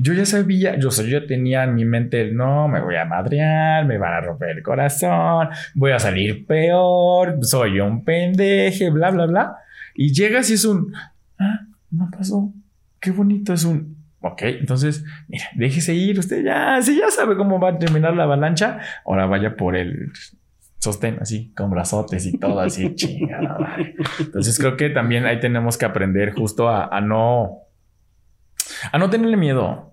yo ya sabía, yo, o yo ya tenía en mi mente el, no, me voy a madrear, me van a romper el corazón, voy a salir peor, soy un pendeje, bla, bla, bla. Y llegas y es un, ah, no pasó, qué bonito, es un, ok, entonces, mira, déjese ir, usted ya, si ya sabe cómo va a terminar la avalancha, ahora vaya por el sostén, así, con brazotes y todo así, *laughs* chingada. Entonces creo que también ahí tenemos que aprender justo a no, a no tenerle miedo.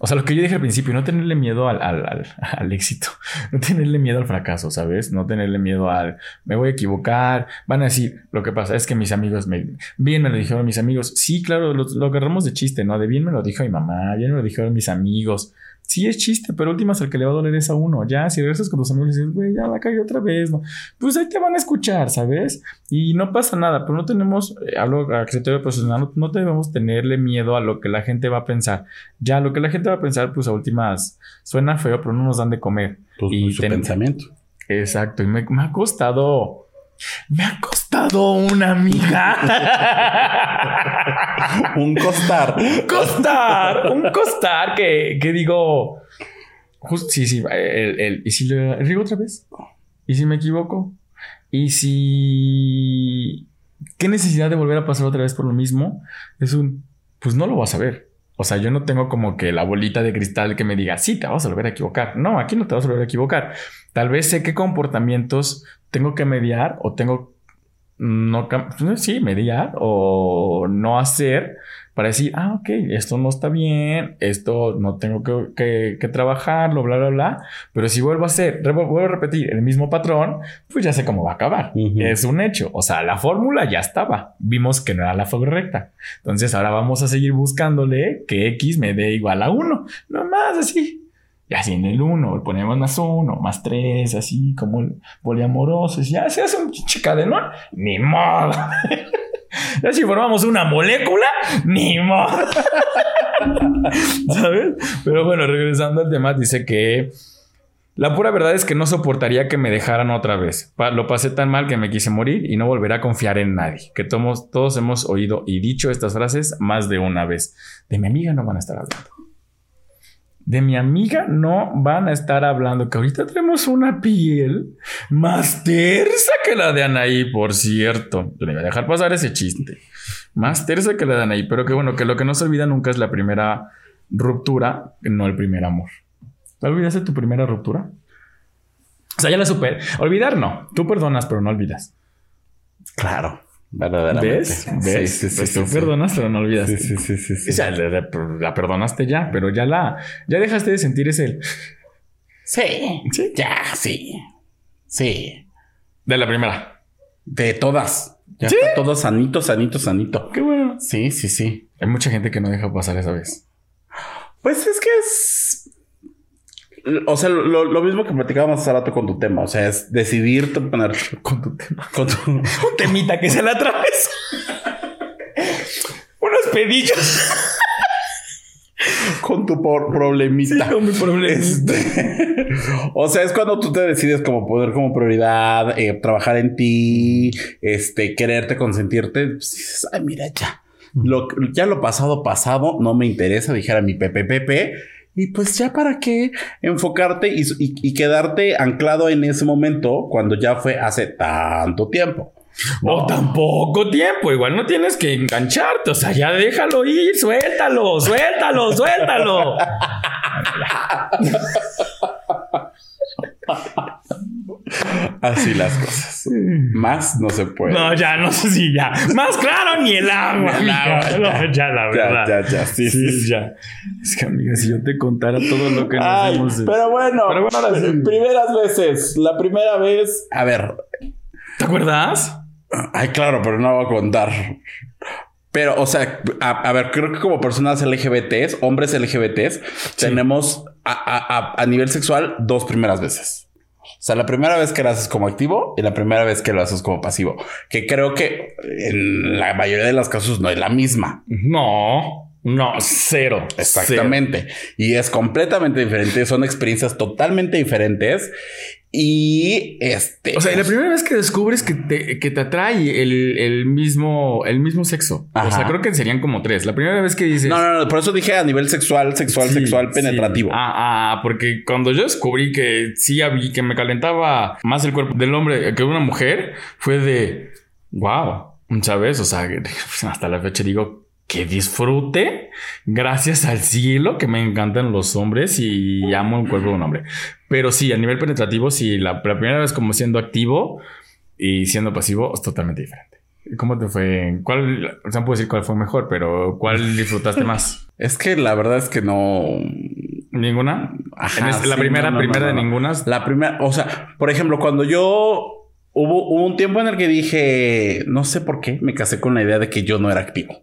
O sea, lo que yo dije al principio, no tenerle miedo al, al, al- *laughs* éxito, *laughs* no tenerle miedo al fracaso, ¿sabes? No tenerle miedo al, me voy a equivocar, van a decir, lo que pasa es que mis amigos, me, bien me lo dijeron mis amigos, sí, claro, lo, lo agarramos de chiste, ¿no? De bien me lo dijo mi mamá, bien me lo dijeron mis amigos, sí es chiste, pero últimas al que le va a doler es a uno, ya, si regresas con tus amigos y dices, güey, ya la cagué otra vez, ¿no? Pues ahí te van a escuchar, ¿sabes? Y no pasa nada, pero no tenemos, eh, hablo a criterio profesional, no, no debemos tenerle miedo a lo que la gente va a pensar. Ya, lo que la gente va a pensar, pues a últimas suena feo, pero no nos dan de comer. Pues, Y su ten- pensamiento. Exacto, y me, me ha costado. Me ha costado una amiga. *laughs* Un costar. un costar, un costar que, que digo. Just, sí, sí, el, el- ¿y si le riego otra vez? ¿Y si me equivoco? ¿Y si... ¿Qué necesidad de volver a pasar otra vez por lo mismo? Es un... Pues no lo vas a ver. O sea, yo no tengo como que la bolita de cristal que me diga, sí, te vas a volver a equivocar. No, aquí no te vas a volver a equivocar. Tal vez sé qué comportamientos tengo que mediar o tengo no cam- sí, mediar o no hacer para decir, ah, ok, esto no está bien, esto no tengo que, que- que trabajarlo, bla, bla, bla. Pero si vuelvo a hacer, vuelvo a repetir el mismo patrón, pues ya sé cómo va a acabar. Es un hecho. O sea, la fórmula ya estaba. Vimos que no era la correcta. Entonces ahora vamos a seguir buscándole que X me dé igual a 1. Nomás así. Y así en el 1 ponemos más 1, más 3, así como el poliamoroso. y Ya se hace un pinche cadenón. Ni modo. *laughs* ya si formamos una molécula, ni modo. *laughs* ¿Sabes? Pero bueno, regresando al tema, dice que la pura verdad es que no soportaría que me dejaran otra vez. Lo pasé tan mal que me quise morir y no volveré a confiar en nadie. Que todos hemos oído y dicho estas frases más de una vez. De mi amiga no van a estar hablando. De mi amiga no van a estar hablando. Que ahorita tenemos una piel más tersa que la de Anaí, por cierto. Le iba a dejar pasar ese chiste. Más tersa que la de Anaí. Pero que bueno, que lo que no se olvida nunca es la primera ruptura, no el primer amor. ¿Te olvidaste tu primera ruptura? O sea, ya la superé. Olvidar no. Tú perdonas, pero no olvidas. Claro. Verdaderamente. ¿Ves? ¿Ves? Sí, sí, sí, Pues tú sí, sí. perdonas, pero no olvidas. Sí, sí, sí, sí, sí. O sea, la, la- la perdonaste ya, pero ya la... Ya dejaste de sentir ese... Sí. Sí. Ya, sí. Sí. De la primera. De todas. Ya está todo sanito, sanito, sanito. Qué bueno. Sí, sí, sí. Hay mucha gente que no deja pasar esa vez. Pues es que es. O sea, lo, lo mismo que platicábamos hace rato con tu tema. O sea, es decidirte poner Con tu tema. con tu, *laughs* Un temita que se la atravesa. *laughs* Unos pedillos. *laughs* con tu por- problemita. con mi problema. Este, o sea, es cuando tú te decides como poner como prioridad, eh, trabajar en ti, este, quererte, consentirte. pues dices, Ay, mira, ya. Lo, ya lo pasado, pasado, no me interesa, dijera mi Pepe Pepe. Y pues ya para qué enfocarte y, y- y quedarte anclado en ese momento cuando ya fue hace tanto tiempo. O tan poco tiempo. Igual no tienes que engancharte. O sea, ya déjalo ir. Suéltalo, suéltalo, suéltalo. *laughs* Así las cosas. Más no se puede. No, ya no sé si ya. Más claro ni el agua. Ni el agua, amiga. No, ya, la verdad. ya, ya, ya. Sí, sí, sí. ya. Es que, amiga, si yo te contara todo lo que nos Ay, hemos. pero bueno, Pero bueno, ahora sí. primeras veces. La primera vez, a ver, ¿Te acuerdas? ay, claro, pero no voy a contar. Pero, o sea, a, a ver, creo que como personas LGBTs, hombres LGBTs, tenemos a, a- a- a nivel sexual dos primeras veces. O sea, la primera vez que lo haces como activo y la primera vez que lo haces como pasivo. Que creo que en la mayoría de los casos no es la misma. No, no, cero. Exactamente. Y es completamente diferente. Son experiencias totalmente diferentes. Y este. O sea, la primera vez que descubres que te, que te atrae el, el mismo, el mismo sexo. O sea, creo que serían como tres. La primera vez que dices. No, no, no. Por eso dije a nivel sexual, sexual, Sí, sexual, sí. penetrativo. Ah, ah, porque cuando yo descubrí que sí había, que me calentaba más el cuerpo del hombre que una mujer, fue de wow, ¿sabes? O sea, pues, *laughs* hasta la fecha digo que disfrute gracias al cielo que me encantan los hombres y amo el cuerpo de un hombre. Pero sí, a nivel penetrativo, sí, la, la primera vez como siendo activo y siendo pasivo es totalmente diferente. ¿Cómo te fue? ¿Cuál? O sea, no puedo decir cuál fue mejor, pero ¿cuál disfrutaste más? *laughs* Es que la verdad es que no. ¿Ninguna? Ajá, la primera, no, no, primera de ninguna. La primera, o sea, por ejemplo, cuando yo hubo, hubo un tiempo en el que dije, no sé por qué, me casé con la idea de que yo no era activo.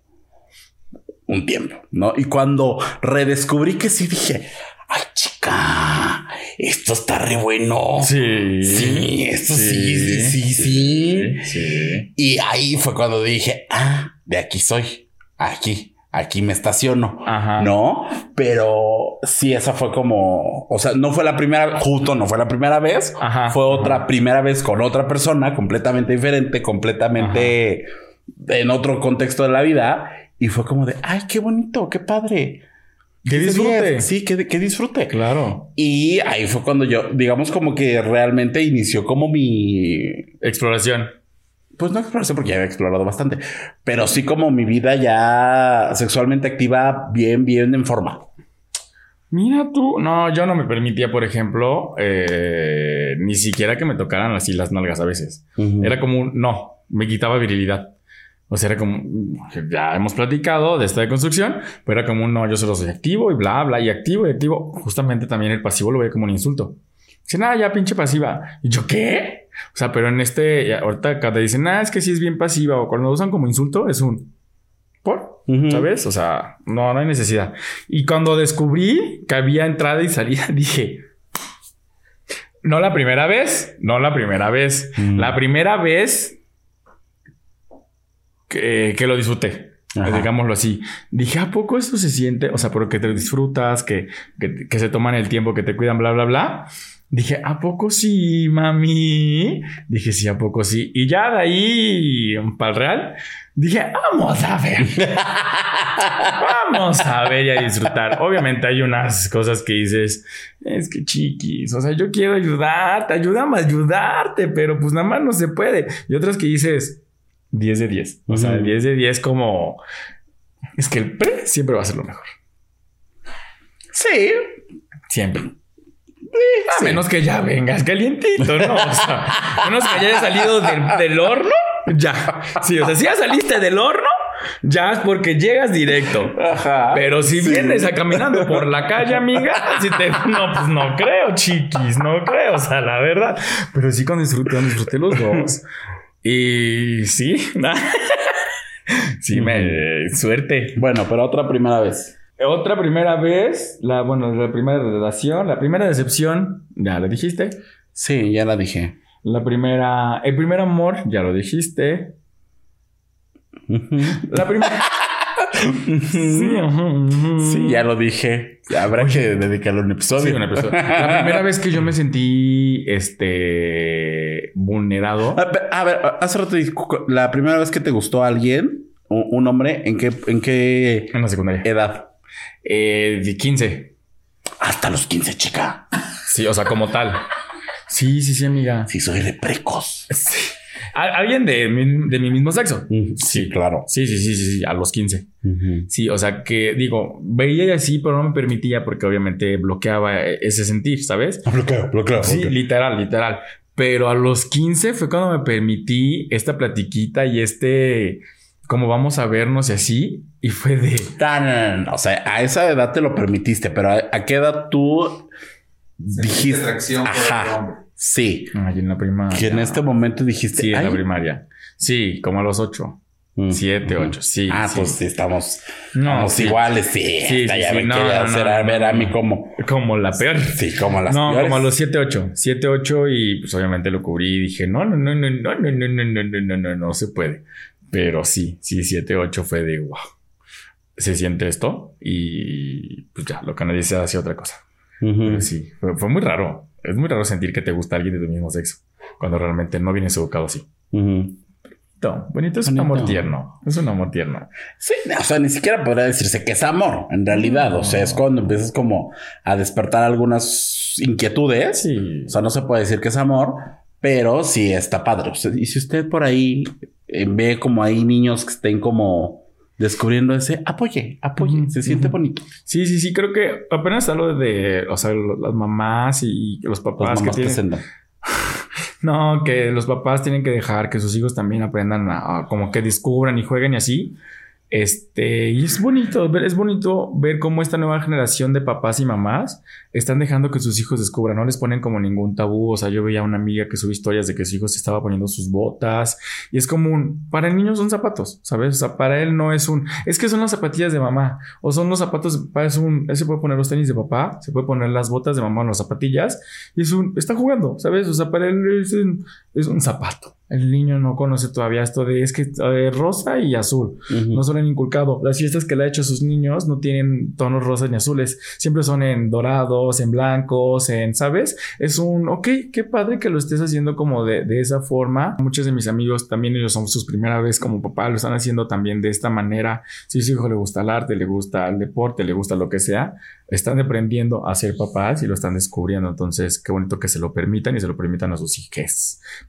Un tiempo, ¿no? Y cuando redescubrí que sí, dije, ay, chica, esto está re bueno. Sí. Sí, esto sí, sí, sí, sí. Sí. Y ahí fue cuando dije, ah, de aquí soy, aquí, aquí me estaciono. Ajá. No, pero sí, esa fue como, o sea, no fue la primera, justo no fue la primera vez, Ajá. fue otra primera vez con otra persona completamente diferente, completamente en otro contexto de la vida. Y fue como de, ay, qué bonito, qué padre. Que 15 disfrute. Sí, que, que disfrute. Claro. Y ahí fue cuando yo, digamos, como que realmente inició como mi Exploración. pues no exploración porque ya había explorado bastante, pero sí como mi vida ya sexualmente activa, bien, bien en forma. Mira tú. No, yo no me permitía, por ejemplo, eh, ni siquiera que me tocaran así las nalgas a veces. Era como un no, me quitaba virilidad. O sea, era como, ya hemos platicado de esta deconstrucción, pero era como un no, yo solo soy activo y bla, bla, y activo y activo. Justamente también el pasivo lo veía como un insulto. Dice, nada, ya pinche pasiva. Y yo, ¿qué? O sea, pero en este, ahorita cuando dicen, nada, es que sí es bien pasiva, o cuando lo usan como insulto, es un, ¿por? Ujú. ¿Sabes? O sea, no, no hay necesidad. Y cuando descubrí que había entrada y salida, *laughs* dije, no la primera vez, no la primera vez. Mm. La primera vez que, que lo disfruté. Ajá. Digámoslo así. Dije, ¿a poco eso se siente? O sea, porque te disfrutas, que, que, que se toman el tiempo, que te cuidan, bla, bla, bla. Dije, ¿a poco sí, mami? Dije, sí, ¿a poco sí? Y ya de ahí, para el real, dije, vamos a ver. *laughs* vamos a ver y a disfrutar. Obviamente hay unas cosas que dices, es que chiquis, o sea, yo quiero ayudarte, ayúdame a ayudarte, pero pues nada más no se puede. Y otras que dices, 10 de 10. O sea, Ujú. 10 de 10 como... Es que el pre siempre va a ser lo mejor. Sí, Siempre. A menos que ya vengas calientito, ¿no? O sea, a menos que ya hayas salido del, del horno, ya. Sí, o sea, si ya saliste del horno, ya es porque llegas directo. Ajá. Pero si vienes a caminando por la calle, amiga, si te, no, pues no creo, chiquis, no creo, o sea, la verdad. Pero sí con disfruté, disfruté los dos. Y sí, *laughs* sí, me suerte. Bueno, pero otra primera vez. Otra primera vez, la, bueno, la primera relación, la primera decepción, ya lo dijiste. Sí, ya la dije. La primera, el primer amor, ya lo dijiste. La primera. *laughs* sí, ya lo dije. Habrá que dedicarle un episodio. Sí, un episodio. La primera *laughs* vez que yo me sentí este vulnerado. A ver, a ver, hace rato la primera vez que te gustó alguien, un, un hombre, ¿en qué, en qué En la secundaria. edad? Eh, de 15. Hasta los 15, chica. Sí, o sea, como tal. Sí, sí, sí, amiga. Sí, soy de precos. Sí. Al- Alguien de mi, de mi mismo sexo. Sí, claro. Sí, sí, sí, sí, sí, a los 15. Sí, o sea que digo, veía y así, pero no me permitía porque obviamente bloqueaba ese sentir, ¿sabes? Bloqueo, bloqueo. Sí, literal, literal. Pero a los 15 fue cuando me permití esta platiquita y este, como vamos a vernos y así, y fue de... No. O sea, a esa edad te lo permitiste, pero ¿a, a qué edad tú dijiste? atracción Ajá. Sí. Ay, en la primaria. Que en este momento dijiste. Sí, en la primaria. Sí, como a los 8. Mm, 7, ujú. 8, sí. Ah, sí. pues sí, estamos, No, estamos sí. iguales, sí. Ya me No, quería no, hacer a ver a mí como. Como la peor. Sí, como las no, peores. como los 7, 8. 7, 8 y pues obviamente lo cubrí y dije, no, no, no, no, no, no, no, no, no, no, no, no, no se puede. Pero sí, sí, 7, 8 fue de wow. Se siente esto y pues ya, lo que nadie se hace otra cosa. Pero sí, fue, fue muy raro. Es muy raro sentir que te gusta alguien de tu mismo sexo cuando realmente no vienes educado así. Bonito es un Bonito. amor tierno. Es un amor tierno. Sí, o sea, ni siquiera podría decirse que es amor, en realidad. O sea, es cuando empiezas como a despertar algunas inquietudes. Sí. O sea, no se puede decir que es amor, pero sí está padre. O sea, y si usted por ahí eh, ve como hay niños que estén como descubriendo ese, apoye, apoye, se siente bonito. Sí, sí, sí, creo que apenas está lo de, o sea, las mamás y los papás que mamás tienen... presentan. No, que los papás tienen que dejar que sus hijos también aprendan a, como que descubran y jueguen y así. Este, y es bonito, es bonito ver cómo esta nueva generación de papás y mamás están dejando que sus hijos descubran, no les ponen como ningún tabú. O sea, yo veía a una amiga que subía historias de que su hijo se estaba poniendo sus botas y es como un, para el niño son zapatos, ¿sabes? O sea, para él no es un, es que son las zapatillas de mamá o son los zapatos, de es un, él se puede poner los tenis de papá, se puede poner las botas de mamá en las zapatillas y es un, está jugando, ¿sabes? O sea, para él es un, es un zapato. El niño no conoce todavía esto de es que eh, rosa y azul. No lo han inculcado. Las fiestas que le ha hecho a sus niños no tienen tonos rosas ni azules. Siempre son en dorados, en blancos, en, ¿sabes? Es un, ok, qué padre que lo estés haciendo como de, de esa forma. Muchos de mis amigos también ellos son sus primera vez como papá, lo están haciendo también de esta manera. Si a su hijo le gusta el arte, le gusta el deporte, le gusta lo que sea, están aprendiendo a ser papás y lo están descubriendo. Entonces, qué bonito que se lo permitan y se lo permitan a sus hijos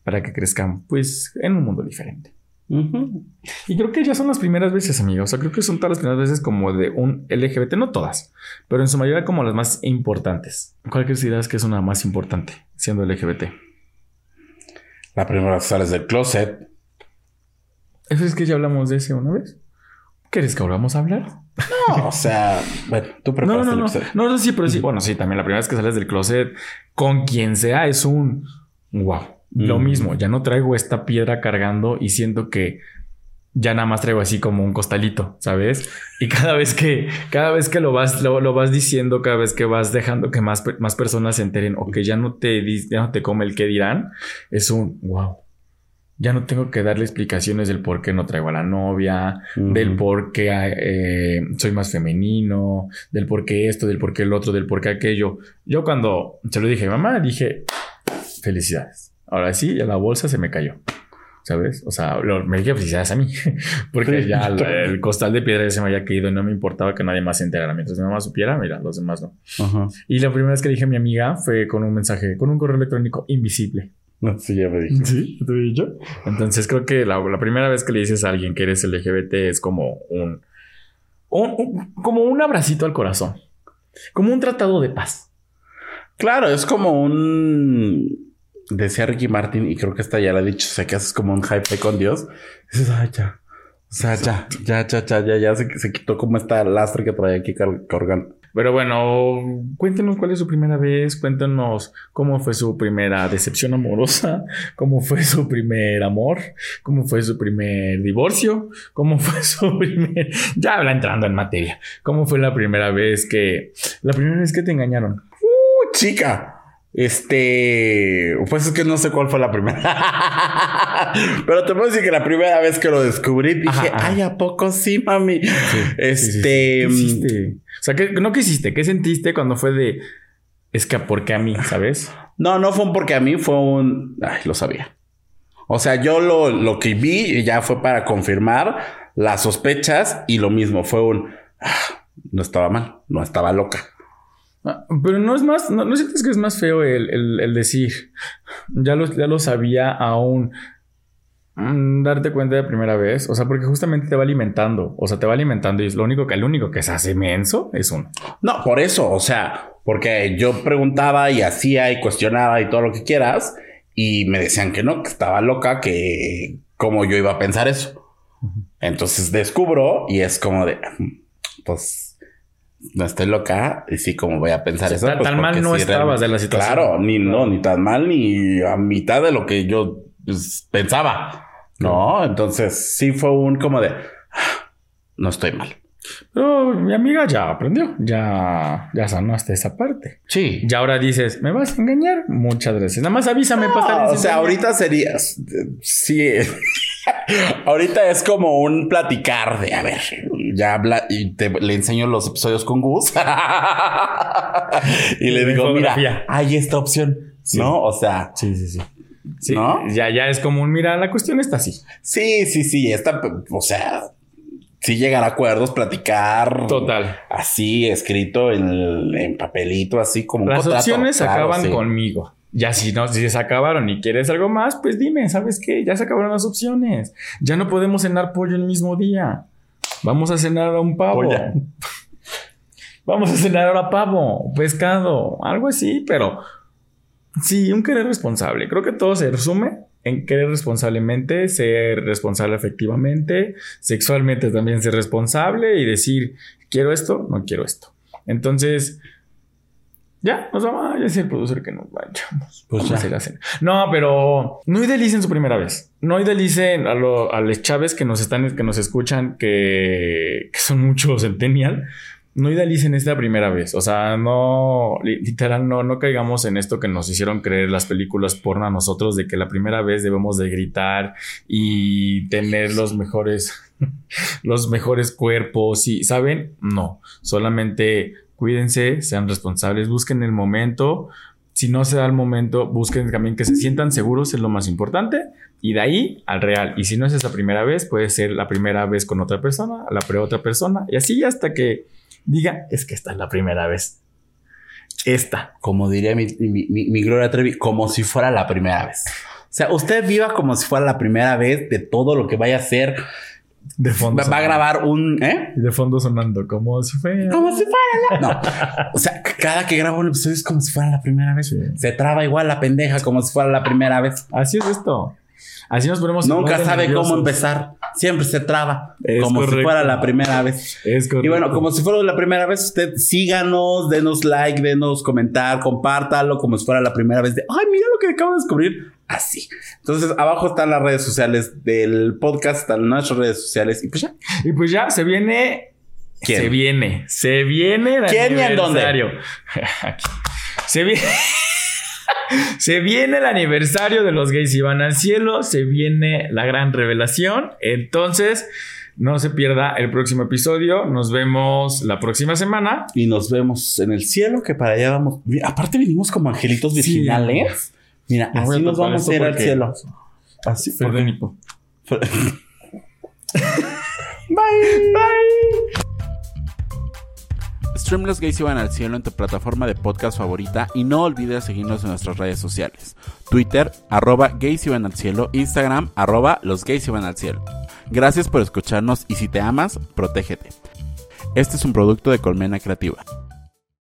para que crezcan, pues, en un mundo diferente. Y creo que ya son las primeras veces, amigos. O sea, creo que son todas las primeras veces como de un LGBT, no todas, pero en su mayoría como las más importantes. ¿Cuál crees que es una más importante siendo LGBT? La primera vez que sales del closet. Eso es que ya hablamos de ese una vez. ¿Quieres que volvamos a hablar? No, o sea, bueno, tú No, preparaste no, el no. episodio. No, no, sí, pero sí. Bueno, sí, también la primera vez que sales del closet con quien sea es un wow. Lo Mm. mismo, ya no traigo esta piedra cargando y siento que ya nada más traigo así como un costalito, ¿sabes? Y cada vez que, cada vez que lo vas, lo, lo vas diciendo, cada vez que vas dejando que más, más personas se enteren o que ya no te, ya no te come el que dirán, es un wow. Ya no tengo que darle explicaciones del por qué no traigo a la novia, Ujú. del por qué eh, soy más femenino, del por qué esto, del por qué el otro, del por qué aquello. Yo cuando se lo dije a mamá, dije, felicidades. Ahora sí, ya la bolsa se me cayó. ¿Sabes? O sea, lo- me dije felicidades a mí. *laughs* Porque Sí. ya la- el costal de piedra ya se me había caído y no me importaba que nadie más se enterara. Mientras mi mamá supiera, mira, los demás no. Ajá. Y la primera vez que le dije a mi amiga fue con un mensaje, con un correo electrónico invisible. No, sí, ya me dije. Sí, te dicho. Entonces creo que la, la primera vez que le dices a alguien que eres LGBT es como un, un- un- como un abracito al corazón, como un tratado de paz. Claro, es como un. Decía Ricky Martin, y creo que esta ya lo ha dicho, o sea, que haces como un hype con Dios. dices, ay, ya. O sea, ya, ya, ya, ya, ya, ya se, se quitó como esta lastre que traía aquí Corgan. Pero bueno, cuéntenos cuál es su primera vez, cuéntenos cómo fue su primera decepción amorosa, cómo fue su primer amor, cómo fue su primer divorcio, cómo fue su *laughs* primer... Ya habla entrando en materia. ¿Cómo fue la primera vez que... La primera vez que te engañaron? ¡Uh, chica! Este, pues es que no sé cuál fue la primera. *laughs* Pero te puedo decir que la primera vez que lo descubrí dije, ay, ¿a poco sí, mami? este. ¿Qué hiciste? O sea, ¿qué, no qué hiciste? ¿Qué sentiste cuando fue de. Es que porque a mí, ¿sabes? No, no fue un porque a mí, fue un. Ay, lo sabía. O sea, yo lo, lo que vi ya fue para confirmar las sospechas y lo mismo, fue un. Ah, no estaba mal, no estaba loca. Ah, pero no es más, no, sientes que es más feo el, decir, ya lo, ya lo sabía aún, mm, darte cuenta de primera vez, o sea, porque justamente te va alimentando, o sea, te va alimentando y es lo único que, el único que se hace menso es uno. No, por eso, o sea, porque yo preguntaba y hacía y cuestionaba y todo lo que quieras y me decían que no, que estaba loca, que como yo iba a pensar eso. Entonces descubro y es como de, pues no estoy loca y sí, como voy a pensar eso. Tan, pues, mal no estabas de la situación. Claro, ni no, ni tan mal, ni a mitad de lo que yo pues, pensaba. No, entonces sí fue un como de ah, no estoy mal. Pero mi amiga ya aprendió, ya, ya sanaste esa parte. Sí. Y ahora dices, ¿me vas a engañar? Muchas gracias. Nada más avísame para O sea, ahorita serías. Sí. *laughs* ahorita es como un platicar de, a ver, ya habla y te, le enseño los episodios con Gus. *laughs* y le digo, mira, hay esta opción. ¿No? O sea. Sí, sí, sí. ¿No? Ya, ya es como un, mira, la cuestión está así. Sí, sí, sí. Está, o sea, sí llegar a acuerdos, platicar. Total. Así, escrito en, papelito, así como Las opciones acaban conmigo. Ya si no, si se acabaron y quieres algo más, pues dime, ¿sabes qué? Ya se acabaron las opciones. Ya no podemos cenar pollo el mismo día. Vamos a cenar a un pavo. *laughs* Vamos a cenar ahora pavo, pescado, algo así, pero sí, un querer responsable. Creo que todo se resume en querer responsablemente, ser responsable efectivamente, sexualmente también ser responsable y decir, quiero esto, no quiero esto. Entonces, ya, nos vamos a decir el productor que nos vayamos. Pues ya. No, pero no idealicen su primera vez. No idealicen a, los a los chaves que nos están, que nos escuchan, que, que son muchos centennial. No idealicen esta primera vez. O sea, no, literal, no, no caigamos en esto que nos hicieron creer las películas porno a nosotros de que la primera vez debemos de gritar y tener los mejores, *laughs* los mejores cuerpos y, ¿saben? No, solamente cuídense, sean responsables, busquen el momento. Si no se da el momento, busquen también que se sientan seguros, es lo más importante. Y de ahí al real. Y si no es esa primera vez, puede ser la primera vez con otra persona, la pre-otra persona. Y así hasta que diga, es que esta es la primera vez. Esta. Como diría mi, mi Gloria Trevi, como si fuera la primera vez. O sea, usted viva como si fuera la primera vez de todo lo que vaya a hacer de fondo. Va, a grabar un. ¿Eh? Y de fondo sonando, como si fuera. Como si fuera No. O sea, cada que grabo un episodio es como si fuera la primera vez. Se traba igual la pendeja como si fuera la primera vez. Así es esto. Así nos ponemos. Nunca sabe cómo empezar. Siempre se traba. como si fuera la primera vez. Es correcto. Y bueno, como si fuera la primera vez, usted síganos, denos like, denos comentar, compártalo como si fuera la primera vez de, ay, mira lo que acabo de descubrir así. Entonces, abajo están las redes sociales del podcast, están nuestras redes sociales y pues ya. Y pues ya, se viene. Se viene. Se viene el ¿Quién y en dónde? *laughs* Se viene. *laughs* se viene el aniversario de los gays y van al cielo. Se viene la gran revelación. Entonces. No se pierda el próximo episodio. Nos vemos la próxima semana. Y nos vemos en el cielo, que para allá vamos. Aparte, venimos como angelitos virginales. Mira, así nos vamos a ir al cielo. Así. Bye. Bye. Stream Los Gays Iban al Cielo en tu plataforma de podcast favorita y no olvides seguirnos en nuestras redes sociales. Twitter, arroba Gays Iban al Cielo, Instagram, arroba Los Gays Iban al Cielo. Gracias por escucharnos y si te amas, protégete. Este es un producto de Colmena Creativa.